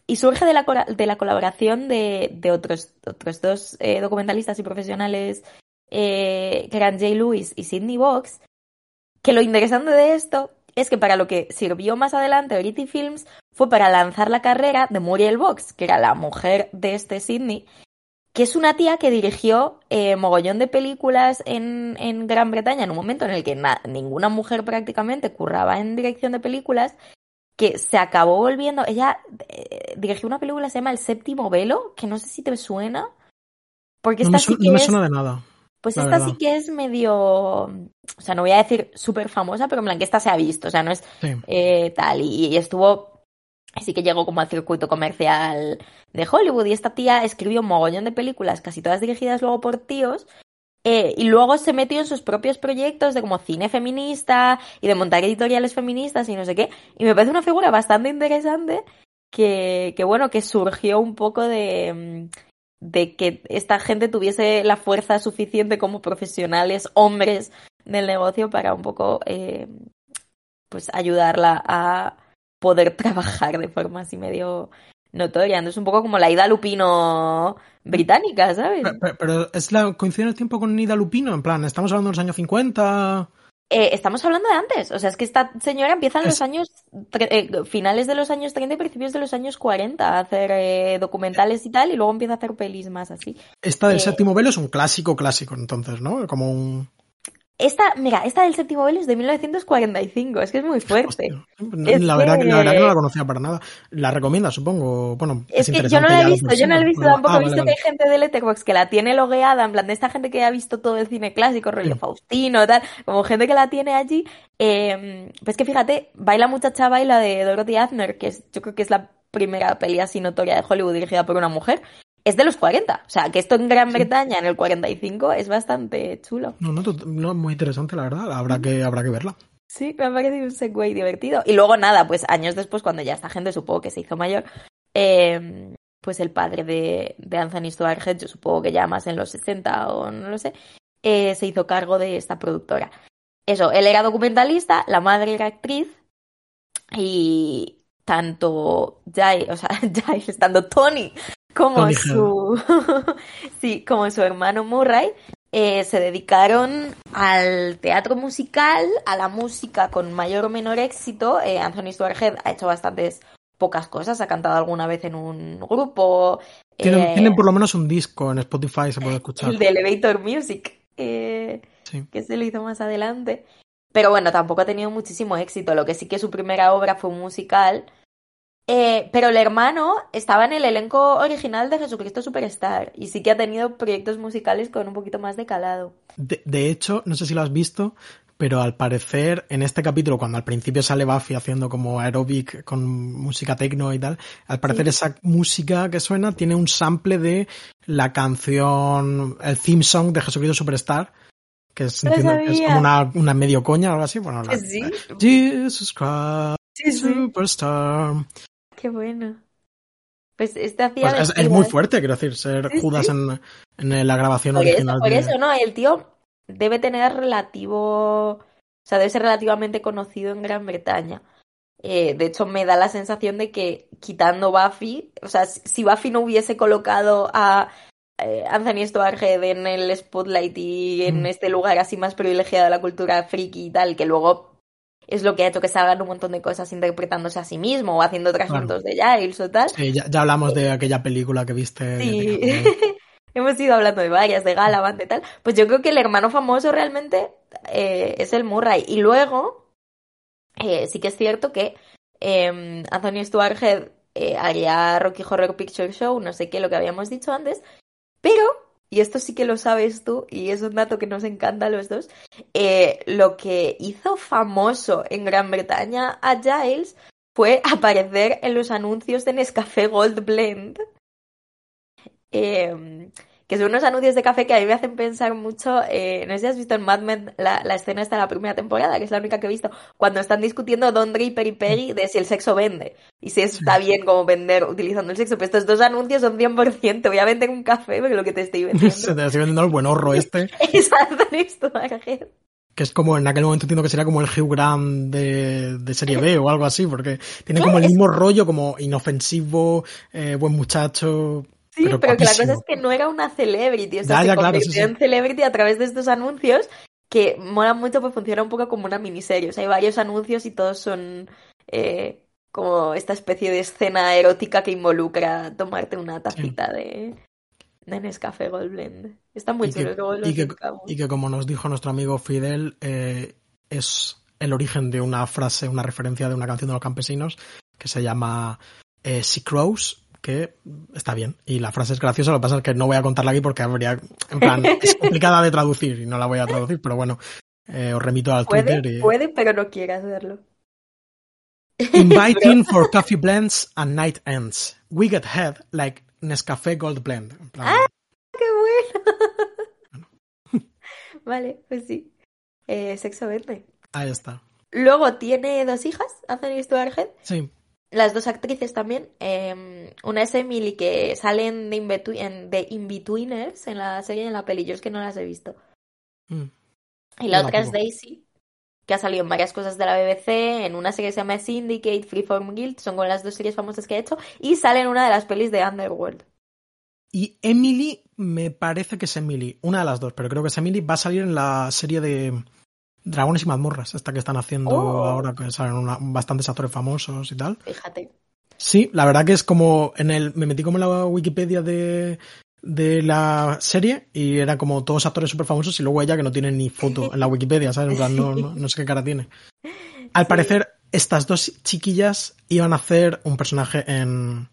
y surge de la, de la colaboración de, de otros, otros dos eh, documentalistas y profesionales eh, que eran Jay Lewis y Sidney Box, que lo interesante de esto es que para lo que sirvió más adelante Verity Films fue para lanzar la carrera de Muriel Box, que era la mujer de este Sidney, que es una tía que dirigió eh, mogollón de películas en, en, Gran Bretaña en un momento en el que ninguna mujer prácticamente curraba en dirección de películas que se acabó volviendo. Ella eh, dirigió una película que se llama El séptimo velo, que no sé si te suena. Porque No esta me, sí que no me es- suena de nada. Pues esta verdad. sí que es medio. O sea, no voy a decir súper famosa, pero en plan que esta se ha visto. O sea, no es Sí. eh, tal. Y, y estuvo. Sí que llegó como al circuito comercial de Hollywood. Y esta tía escribió un mogollón de películas, casi todas dirigidas luego por tíos. Eh, y luego se metió en sus propios proyectos de como cine feminista y de montar editoriales feministas y no sé qué. Y me parece una figura bastante interesante que, que bueno, que surgió un poco de, mm, de que esta gente tuviese la fuerza suficiente como profesionales, hombres del negocio para un poco eh, pues ayudarla a poder trabajar de forma así medio notoria. Entonces un poco como la Ida Lupino británica, ¿sabes? Pero, pero- pero es la, coincide el tiempo con Nida Lupino, en plan, estamos hablando de los años 50. Eh, estamos hablando de antes, o sea, es que esta señora empieza en Es- los años, eh, finales de los años 30 y principios de los años 40 a hacer eh, documentales y tal, y luego empieza a hacer pelis más así. Esta del séptimo velo es un clásico clásico, entonces, ¿no? Como un... Esta, mira, esta del séptimo velo es de 1945, es que es muy fuerte. Hostia, Es la, verdad, que... la verdad que no la conocía para nada. La recomienda, supongo. Bueno, Es es, que yo no la he visto, yo no la he visto tampoco. ah, he visto vale, que hay gente de Letterboxd que la tiene logueada, en plan de esta gente que ha visto todo el cine clásico, rollo Sí. Faustino, tal, como gente que la tiene allí. Eh, pues que fíjate, Baila Muchacha Baila de Dorothy Adner, que es, yo creo que es la primera peli así notoria de Hollywood dirigida por una mujer, es de los 40. O sea, que esto en Gran Sí. Bretaña en el 45 es bastante chulo. No, no, no, muy interesante, la verdad. Habrá que, habrá que verla. Sí, me ha parecido un segue divertido. Y luego nada, pues años después, cuando ya esta gente supongo que se hizo mayor, eh, pues el padre de, de Anthony Stewart Head, yo supongo que ya más en los 60 o no lo sé, eh, se hizo cargo de esta productora. Eso, él era documentalista, la madre era actriz y tanto Giles, o sea, Giles, tanto Tony como su sí, como su hermano Murray eh, se dedicaron al teatro musical, a la música con mayor o menor éxito. Eh, Anthony Stewart Head ha hecho bastantes pocas cosas, ha cantado alguna vez en un grupo. Tienen, eh, tienen por lo menos un disco en Spotify, se puede escuchar. el de Elevator Music, eh, Sí. que se lo hizo más adelante. Pero bueno, tampoco ha tenido muchísimo éxito. Lo que sí que su primera obra fue un musical. Eh, pero el hermano estaba en el elenco original de Jesucristo Superstar y sí que ha tenido proyectos musicales con un poquito más de calado. De, de hecho, no sé si lo has visto, pero al parecer en este capítulo, cuando al principio sale Buffy haciendo como aeróbic con música techno y tal, al parecer Sí. esa música que suena tiene un sample de la canción, el theme song de Jesucristo Superstar, que es, entiendo es como una, una medio coña o algo así. Bueno, la- Sí, Jesus Christ sí, sí. Superstar. Qué bueno. Pues este hacía Pues es, muy fuerte, quiero decir, ser Judas en, en la grabación Por eso, original por de... eso, ¿no? El tío debe tener relativo, o sea, debe ser relativamente conocido en Gran Bretaña. Eh, de hecho, me da la sensación de que quitando Buffy, o sea, si Buffy no hubiese colocado a eh, Anthony Stewart Head en el spotlight y en Mm. este lugar así más privilegiado de la cultura friki y tal, que luego es lo que ha hecho que se hagan un montón de cosas interpretándose a sí mismo o haciendo trasuntos de Giles o tal. Sí, ya, ya hablamos de aquella película que viste. de- Sí, de- hemos ido hablando de varias, de Galavant y tal. Pues yo creo que el hermano famoso realmente eh, es el Murray. Y luego, eh, sí que es cierto que eh, Anthony Stewart Head eh, haría Rocky Horror Picture Show, no sé qué, lo que habíamos dicho antes. Pero, y esto sí que lo sabes tú, y es un dato que nos encanta a los dos, eh, lo que hizo famoso en Gran Bretaña a Giles fue aparecer en los anuncios de Nescafé Gold Blend. Eh, que son unos anuncios de café que a mí me hacen pensar mucho. eh, no sé si has visto en Mad Men la, la escena esta de la primera temporada, que es la única que he visto, cuando están discutiendo Don Draper y Peggy de si el sexo vende y si está bien como vender utilizando el sexo. Pero estos dos anuncios son 100%. Voy a vender un café, pero lo que te estoy Se vendiendo te estoy vendiendo el buen horro este, Head. que es como en aquel momento entiendo que sería como el Hugh Grant de, de serie B o algo así, porque tiene como el mismo rollo, como inofensivo, eh, buen muchacho. Sí, pero pero, que la cosa es que no era una celebrity, o sea, Ya, se ya, claro, convirtió sí, sí. en celebrity a través de estos anuncios que mola mucho, pues funciona un poco como una miniserie. O sea, hay varios anuncios y todos son eh, como esta especie de escena erótica que involucra tomarte una tacita de, de Nescafé Gold Blend. Está muy Y que- chulo, los y que-. Y que como nos dijo nuestro amigo Fidel, eh, es el origen de una frase, una referencia de una canción de los campesinos que se llama eh, Sea Crows, que está bien. Y la frase es graciosa, lo que pasa es que no voy a contarla aquí porque habría, en plan, es complicada de traducir y no la voy a traducir, pero bueno, eh, os remito al puede, Twitter. Y... Puede, pero no quiere hacerlo. Inviting for coffee blends and night ends. We get head like Nescafé Gold Blend. En plan, ¡Ah! ¡Qué bueno! vale, pues sí. Eh, sexo verde. Ahí está. Luego tiene dos hijas, Anthony Stewart Head. Sí. Las dos actrices también. Eh, una es Emily, que salen de, In de In-Betweeners en la serie y en la peli. Yo es que no las he visto. Mm. Y la otra es. Daisy, que ha salido en varias cosas de la BBC, en una serie que se llama Syndicate, Freeform Guild, son con las dos series famosas que ha hecho, y sale en una de las pelis de Underworld. Y Emily, me parece que es Emily, una de las dos, pero creo que es Emily, va a salir en la serie de Dragones y mazmorras, esta que están haciendo Oh. ahora, que salen una- bastantes actores famosos y tal. Fíjate. Sí, la verdad que es como en el, me metí como en la Wikipedia de, de la serie y era como todos actores súper famosos y luego ella que no tiene ni foto en la Wikipedia, ¿sabes? En plan, no, no, no sé qué cara tiene. Al Sí. parecer, estas dos chiquillas iban a hacer un personaje en,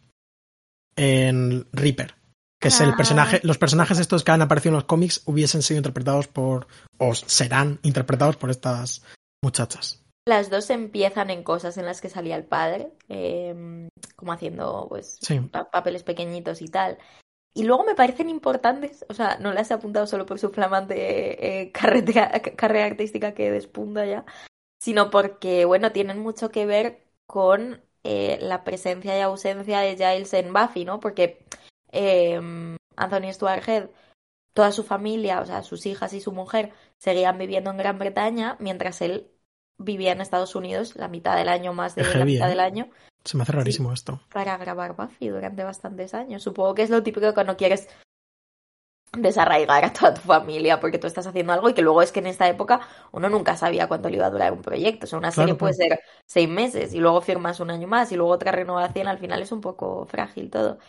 en Reaper, que es el Ah. personaje, los personajes estos que han aparecido en los cómics hubiesen sido interpretados por, o serán interpretados por estas muchachas. Las dos empiezan en cosas en las que salía el padre, eh, como haciendo pues Sí. pa- papeles pequeñitos y tal. Y luego me parecen importantes, o sea, no las he apuntado solo por su flamante eh, carrera, carrera artística que despunta ya, sino porque, bueno, tienen mucho que ver con eh, la presencia y ausencia de Giles en Buffy, ¿no? Porque eh, Anthony Stewart Head, toda su familia, o sea, sus hijas y su mujer, seguían viviendo en Gran Bretaña, mientras él vivía en Estados Unidos la mitad del año, más de la mitad ¿eh? del año, Se me hace rarísimo esto. para grabar Buffy durante bastantes años. Supongo que es lo típico cuando quieres desarraigar a toda tu familia porque tú estás haciendo algo y que luego es que en esta época uno nunca sabía cuánto le iba a durar un proyecto. O sea, una serie puede ser seis meses y luego firmas un año más y luego otra renovación. Al final es un poco frágil todo.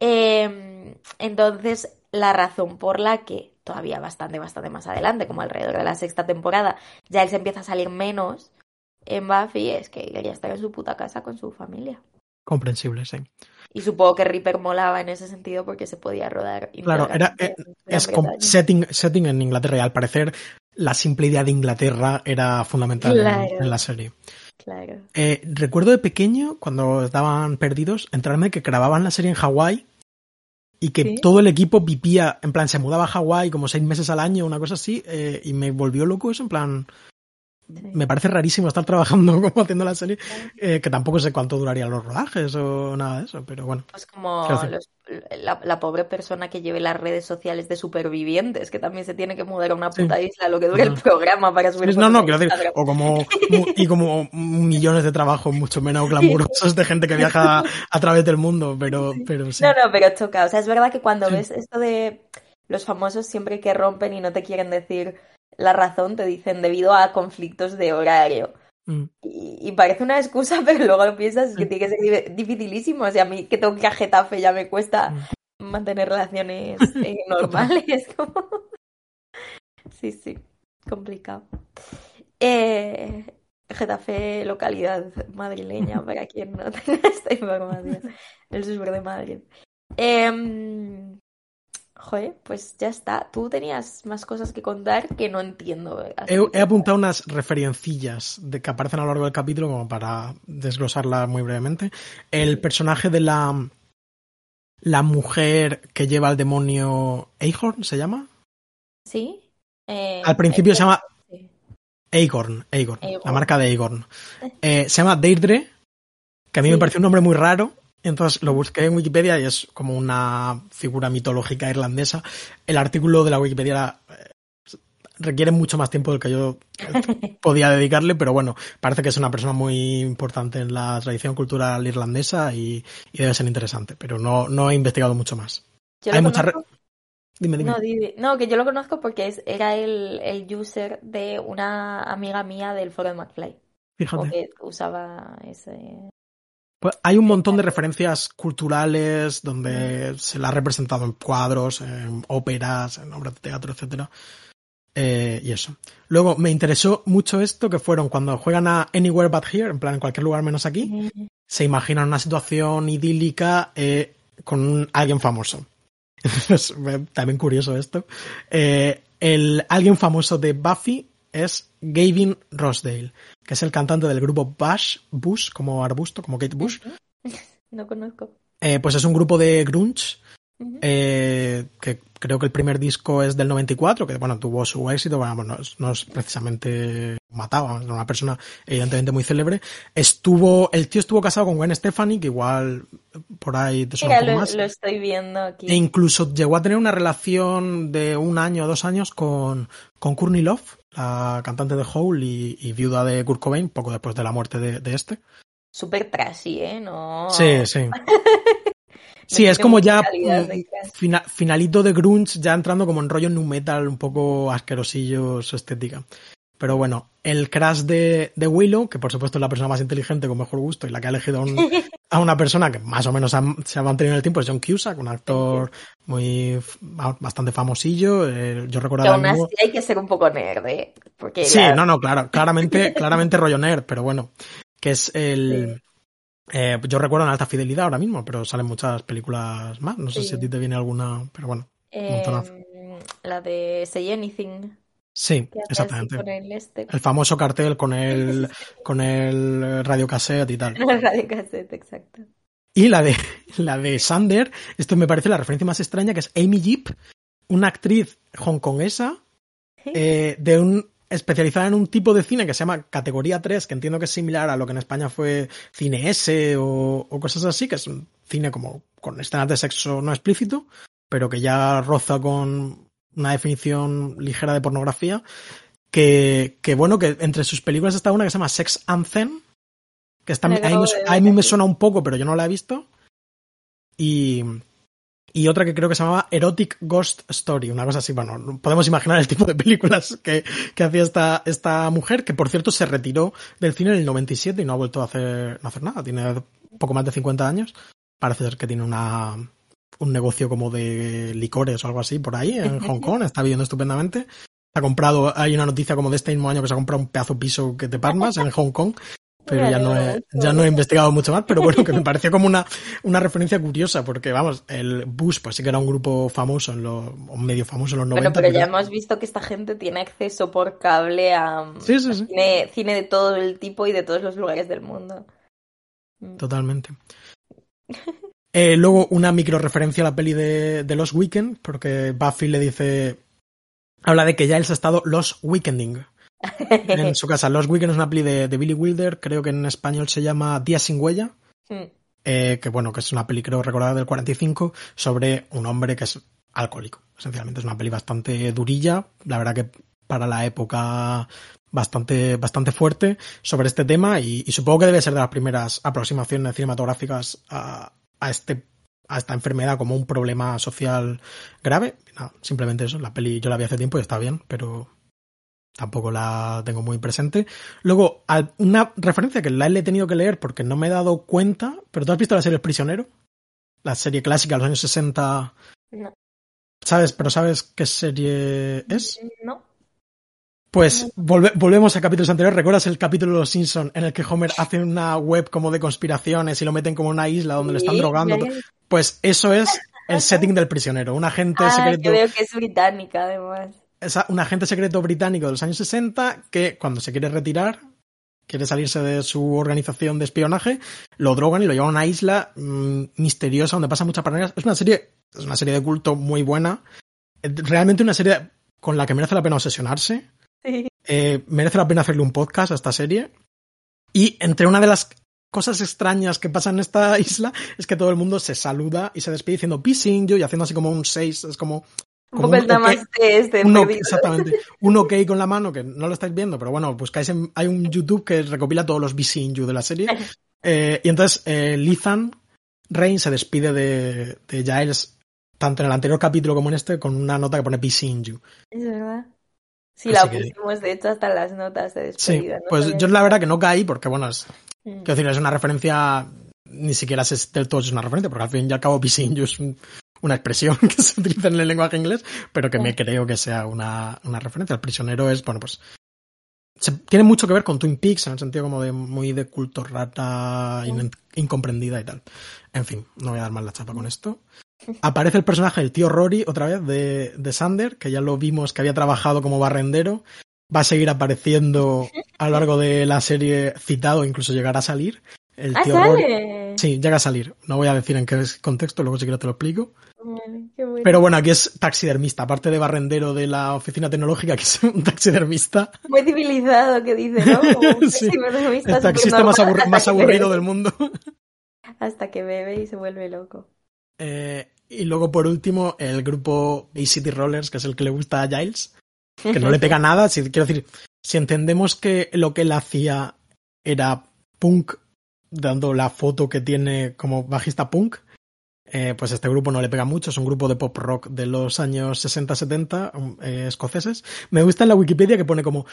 Eh, entonces, la razón por la que todavía bastante, bastante más adelante, como alrededor de la sexta temporada, ya él se empieza a salir menos en Buffy es que quería estar en su puta casa con su familia. Comprensible, sí. Y supongo que Reaper molaba en ese sentido porque se podía rodar. Claro, era- Gran Es setting, setting en Inglaterra y al parecer la simple idea de Inglaterra era fundamental en, la serie. Claro. Eh, recuerdo de pequeño, cuando estaban perdidos, entrarme que grababan la serie en Hawái y que Sí. todo el equipo vivía, en plan, se mudaba a Hawái como seis meses al año, una cosa así, eh, y me volvió loco eso, en plan, Sí. me parece rarísimo estar trabajando como haciendo la serie, eh, que tampoco sé cuánto durarían los rodajes o nada de eso, pero bueno. Pues como los- la, la pobre persona que lleve las redes sociales de supervivientes, que también se tiene que mudar a una Sí. puta isla, lo que dura el Ajá. programa para subir No, no, quiero decir, o como, y como millones de trabajos mucho menos glamurosos de gente que viaja a través del mundo, pero, pero sí. No, no, pero choca. O sea, es verdad que cuando ves esto de los famosos siempre que rompen y no te quieren decir la razón, te dicen debido a conflictos de horario. Mm. Y, y parece una excusa, pero luego lo piensas, es que Mm. tiene que ser di- dificilísimo. O sea, a mí que tengo que ir a Getafe ya me cuesta Mm. mantener relaciones eh, normales. como- Sí, sí, complicado. Eh, Getafe, localidad madrileña, para quien no tenga esta información. El sur de Madrid. Em, joder, pues ya está. Tú tenías más cosas que contar que no entiendo. eh, He, apuntado unas referencillas de que aparecen a lo largo del capítulo como para desglosarlas muy brevemente. El personaje de la la mujer que lleva al demonio Ahorn, ¿se llama? ¿Sí? Eh, Al principio eh, se llama. Aegon, Aegon, la marca de. Eh, se llama Deirdre, que a mí Sí. me pareció un nombre muy raro. Entonces lo busqué en Wikipedia y es como una figura mitológica irlandesa. El artículo de la Wikipedia era, eh, requiere mucho más tiempo del que yo eh, podía dedicarle, pero bueno, parece que es una persona muy importante en la tradición cultural irlandesa y, y debe ser interesante, pero no, no he investigado mucho más. Yo Hay lo mucha re- conozco- Dime, dime. No, di- di- no, que yo lo conozco porque es, era el, el user de una amiga mía del foro de McFly. Fíjate. que usaba ese. Pues hay un montón de referencias culturales donde se la ha representado en cuadros, en óperas, en obras de teatro, etcétera. Eh, y eso. Luego me interesó mucho esto que fueron cuando juegan a Anywhere But Here, en plan en cualquier lugar menos aquí, se imaginan una situación idílica eh, con alguien famoso. Entonces, también curioso esto. Eh, el alguien famoso de Buffy es Gavin Rossdale, que es el cantante del grupo Bush, Bush, como arbusto, como Kate Bush. No conozco. Eh, pues es un grupo de grunge eh, que creo que el primer disco es del 94, que bueno, tuvo su éxito, bueno, no, es, no es precisamente mataba, era una persona evidentemente muy célebre. Estuvo, el tío estuvo casado con Gwen Stefani, que igual por ahí te suena un poco lo, más. lo estoy viendo aquí. E incluso llegó a tener una relación de un año o dos años con, con Courtney Love, la cantante de Hole y, y viuda de Kurt Cobain, poco después de la muerte de, de este. Súper trashy, ¿eh? No. Sí, sí. Sí, es como ya fina, finalito de grunge, ya entrando como en rollo nu metal, un poco asquerosillo su estética. Pero bueno, el crash de, de, Willow, que por supuesto es la persona más inteligente con mejor gusto y la que ha elegido a, un, a una persona que más o menos ha, se ha mantenido en el tiempo, es John Cusack, un actor muy bastante famosillo. Eh, yo recuerdo que aún así hay que ser un poco nerd, ¿eh? Porque sí, la... no, no, claro, claramente, claramente rollo nerd, pero bueno, que es el... Eh, yo recuerdo en alta fidelidad ahora mismo, pero salen muchas películas más. No sé Sí. si a ti te viene alguna, pero bueno. Eh, la de Say Anything. Sí, exactamente. con el este. El famoso cartel con el, con el radiocassette y tal. El radiocassette, exacto. Y la de, la de Sander, esto me parece la referencia más extraña, que es Amy Jeep, una actriz hongkonesa eh, de un especializada en un tipo de cine que se llama categoría 3, que entiendo que es similar a lo que en España fue cine S o, o cosas así, que es un cine como con escenas de sexo no explícito, pero que ya roza con una definición ligera de pornografía. Que, que bueno, que entre sus películas está una que se llama Sex Anthem, que está, a, mí, a mí me suena un poco, pero yo no la he visto. Y, y otra que creo que se llamaba Erotic Ghost Story, una cosa así. Bueno, podemos imaginar el tipo de películas que, que hacía esta, esta mujer, que por cierto se retiró del cine en el 97 y no ha vuelto a hacer, no hacer nada. Tiene poco más de 50 años. Parece ser que tiene una, un negocio como de licores o algo así por ahí en Hong Kong. Está viviendo estupendamente. Ha comprado, hay una noticia como de este mismo año que se ha comprado un pedazo piso que te palmas en Hong Kong pero ya no, he, ya no he investigado mucho más, pero bueno, que me pareció como una, una referencia curiosa, porque vamos, el Bush pues sí que era un grupo famoso, en lo, medio famoso en los 90. Bueno, pero, pero ya hemos visto que esta gente tiene acceso por cable a, sí, sí, sí. a cine, cine, de todo el tipo y de todos los lugares del mundo. Totalmente. eh, luego una micro referencia a la peli de, de Los Weekend, porque Buffy le dice, habla de que ya él se ha estado Los Weekending en su casa. Los Weekend es una peli de, de, Billy Wilder, creo que en español se llama Días sin huella. Mm. Eh, que bueno, que es una peli creo recordada del 45 sobre un hombre que es alcohólico. Esencialmente es una peli bastante durilla, la verdad que para la época bastante, bastante fuerte sobre este tema y, y supongo que debe ser de las primeras aproximaciones cinematográficas a, a este a esta enfermedad como un problema social grave. No, simplemente eso, la peli yo la vi hace tiempo y está bien, pero tampoco la tengo muy presente. Luego, una referencia que la he tenido que leer porque no me he dado cuenta, pero tú has visto la serie El Prisionero, la serie clásica de los años 60. No. ¿Sabes? Pero ¿sabes qué serie es? No. Pues volve volvemos a capítulos anteriores. ¿Recuerdas el capítulo de Los Simpsons en el que Homer hace una web como de conspiraciones y lo meten como una isla donde sí, le están drogando? Pues eso es el setting del prisionero. Un agente ah, secreto. Yo veo que es británica, además es un agente secreto británico de los años 60 que cuando se quiere retirar, quiere salirse de su organización de espionaje, lo drogan y lo llevan a una isla mmm, misteriosa donde pasa mucha paranoia. Es una serie, es una serie de culto muy buena. Realmente una serie con la que merece la pena obsesionarse. Sí. Eh, merece la pena hacerle un podcast a esta serie. Y entre una de las cosas extrañas que pasan en esta isla es que todo el mundo se saluda y se despide diciendo peace in you y haciendo así como un 6, es como como un, un okay, este un okay, exactamente. Un ok con la mano, que no lo estáis viendo, pero bueno, buscáis en, hay un YouTube que recopila todos los in You de la serie. Eh, y entonces eh, Lithan Rain se despide de, de, Giles, tanto en el anterior capítulo como en este, con una nota que pone in You. Es verdad. Sí, Así la pusimos, que... de hecho, hasta las notas de despedida. Sí, ¿no? pues yo la verdad que no caí, porque bueno, es, mm. quiero decir, es una referencia, ni siquiera es del todo es una referencia, porque al fin y al cabo You es un, una expresión que se utiliza en el lenguaje inglés, pero que me creo que sea una, una referencia. El prisionero es, bueno, pues tiene mucho que ver con Twin Peaks en el sentido como de muy de culto rata incomprendida y tal. En fin, no voy a dar más la chapa con esto. Aparece el personaje del tío Rory otra vez de, de Sander, que ya lo vimos que había trabajado como barrendero. Va a seguir apareciendo a lo largo de la serie citado, incluso llegará a salir. El ah, tío sale. Sí, llega a salir. No voy a decir en qué contexto, luego si quieres te lo explico. Pero bueno, aquí es taxidermista, aparte de barrendero de la oficina tecnológica, que es un taxidermista. Muy civilizado, que dice, ¿no? sí. El taxista más, más aburrido del mundo. Hasta que bebe y se vuelve loco. Eh, y luego, por último, el grupo A-City Rollers, que es el que le gusta a Giles, que no le pega nada. Si, quiero decir, si entendemos que lo que él hacía era punk, dando la foto que tiene como bajista punk, eh, pues este grupo no le pega mucho, es un grupo de pop rock de los años 60-70 um, eh, escoceses. Me gusta en la Wikipedia que pone como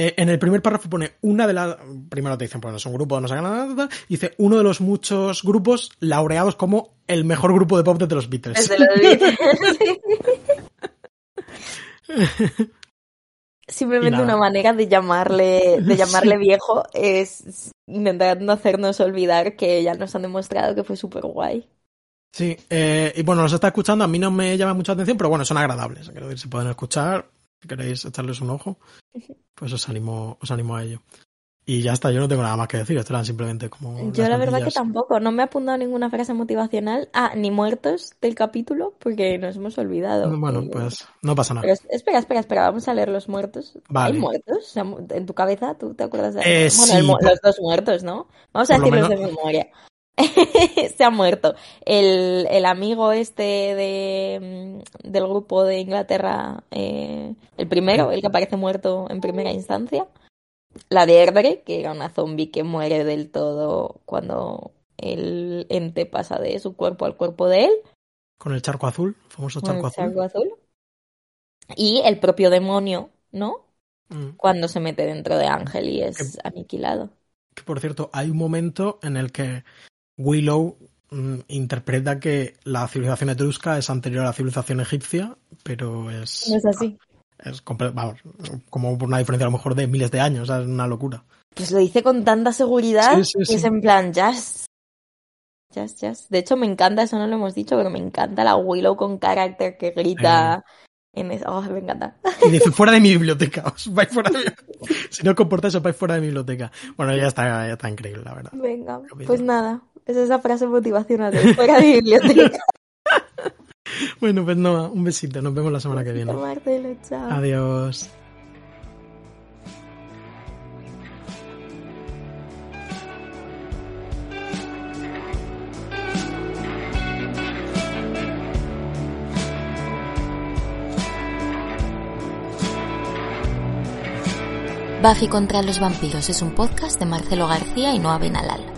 eh, en el primer párrafo pone una de las. Primero te dicen, pues es un grupo, no se nada, dice uno de los muchos grupos laureados como el mejor grupo de pop de los Beatles. Es de los Beatles. Simplemente una manera de llamarle, de llamarle sí. viejo es intentando hacernos olvidar que ya nos han demostrado que fue súper guay. Sí, eh, y bueno, los está escuchando, a mí no me llama mucha atención, pero bueno, son agradables. Quiero decir, si pueden escuchar, si queréis echarles un ojo, pues os animo, os animo a ello. Y ya está, yo no tengo nada más que decir, esto eran simplemente como. Yo la verdad que tampoco, no me ha apuntado ninguna frase motivacional. Ah, ni muertos del capítulo, porque nos hemos olvidado. Bueno, pues no pasa nada. Pero, espera, espera, espera, vamos a leer los muertos. Vale. ¿Hay muertos? En tu cabeza, ¿tú te acuerdas de eh, Bueno, sí, el, por... los dos muertos, ¿no? Vamos a decirlos menos... de memoria. se ha muerto. El, el amigo este de, del grupo de Inglaterra, eh, el primero, el que aparece muerto en primera instancia. La de Erdre, que era una zombie que muere del todo cuando el ente pasa de su cuerpo al cuerpo de él. Con el charco azul, famoso charco, azul. charco azul. Y el propio demonio, ¿no? Mm. Cuando se mete dentro de Ángel y es que, aniquilado. Que por cierto, hay un momento en el que Willow mm, interpreta que la civilización etrusca es anterior a la civilización egipcia, pero es. No es así. Es vamos, como por una diferencia a lo mejor de miles de años, es una locura. Pues lo dice con tanta seguridad sí, sí, sí. que es en plan, jazz. Jazz, jazz. De hecho, me encanta, eso no lo hemos dicho, pero me encanta la Willow con carácter que grita. Eh. En eso. Oh, me encanta. Y dice, fuera de mi biblioteca. Os vais fuera de mi... si no comportáis, os vais fuera de mi biblioteca. Bueno, ya está, ya está increíble, la verdad. Venga, pues nada. Es esa frase motivacional de fuera de biblioteca. bueno, pues no, un besito. Nos vemos la semana que viene. Marcelo, chao. Adiós. Buffy contra los vampiros es un podcast de Marcelo García y Noa Benalal.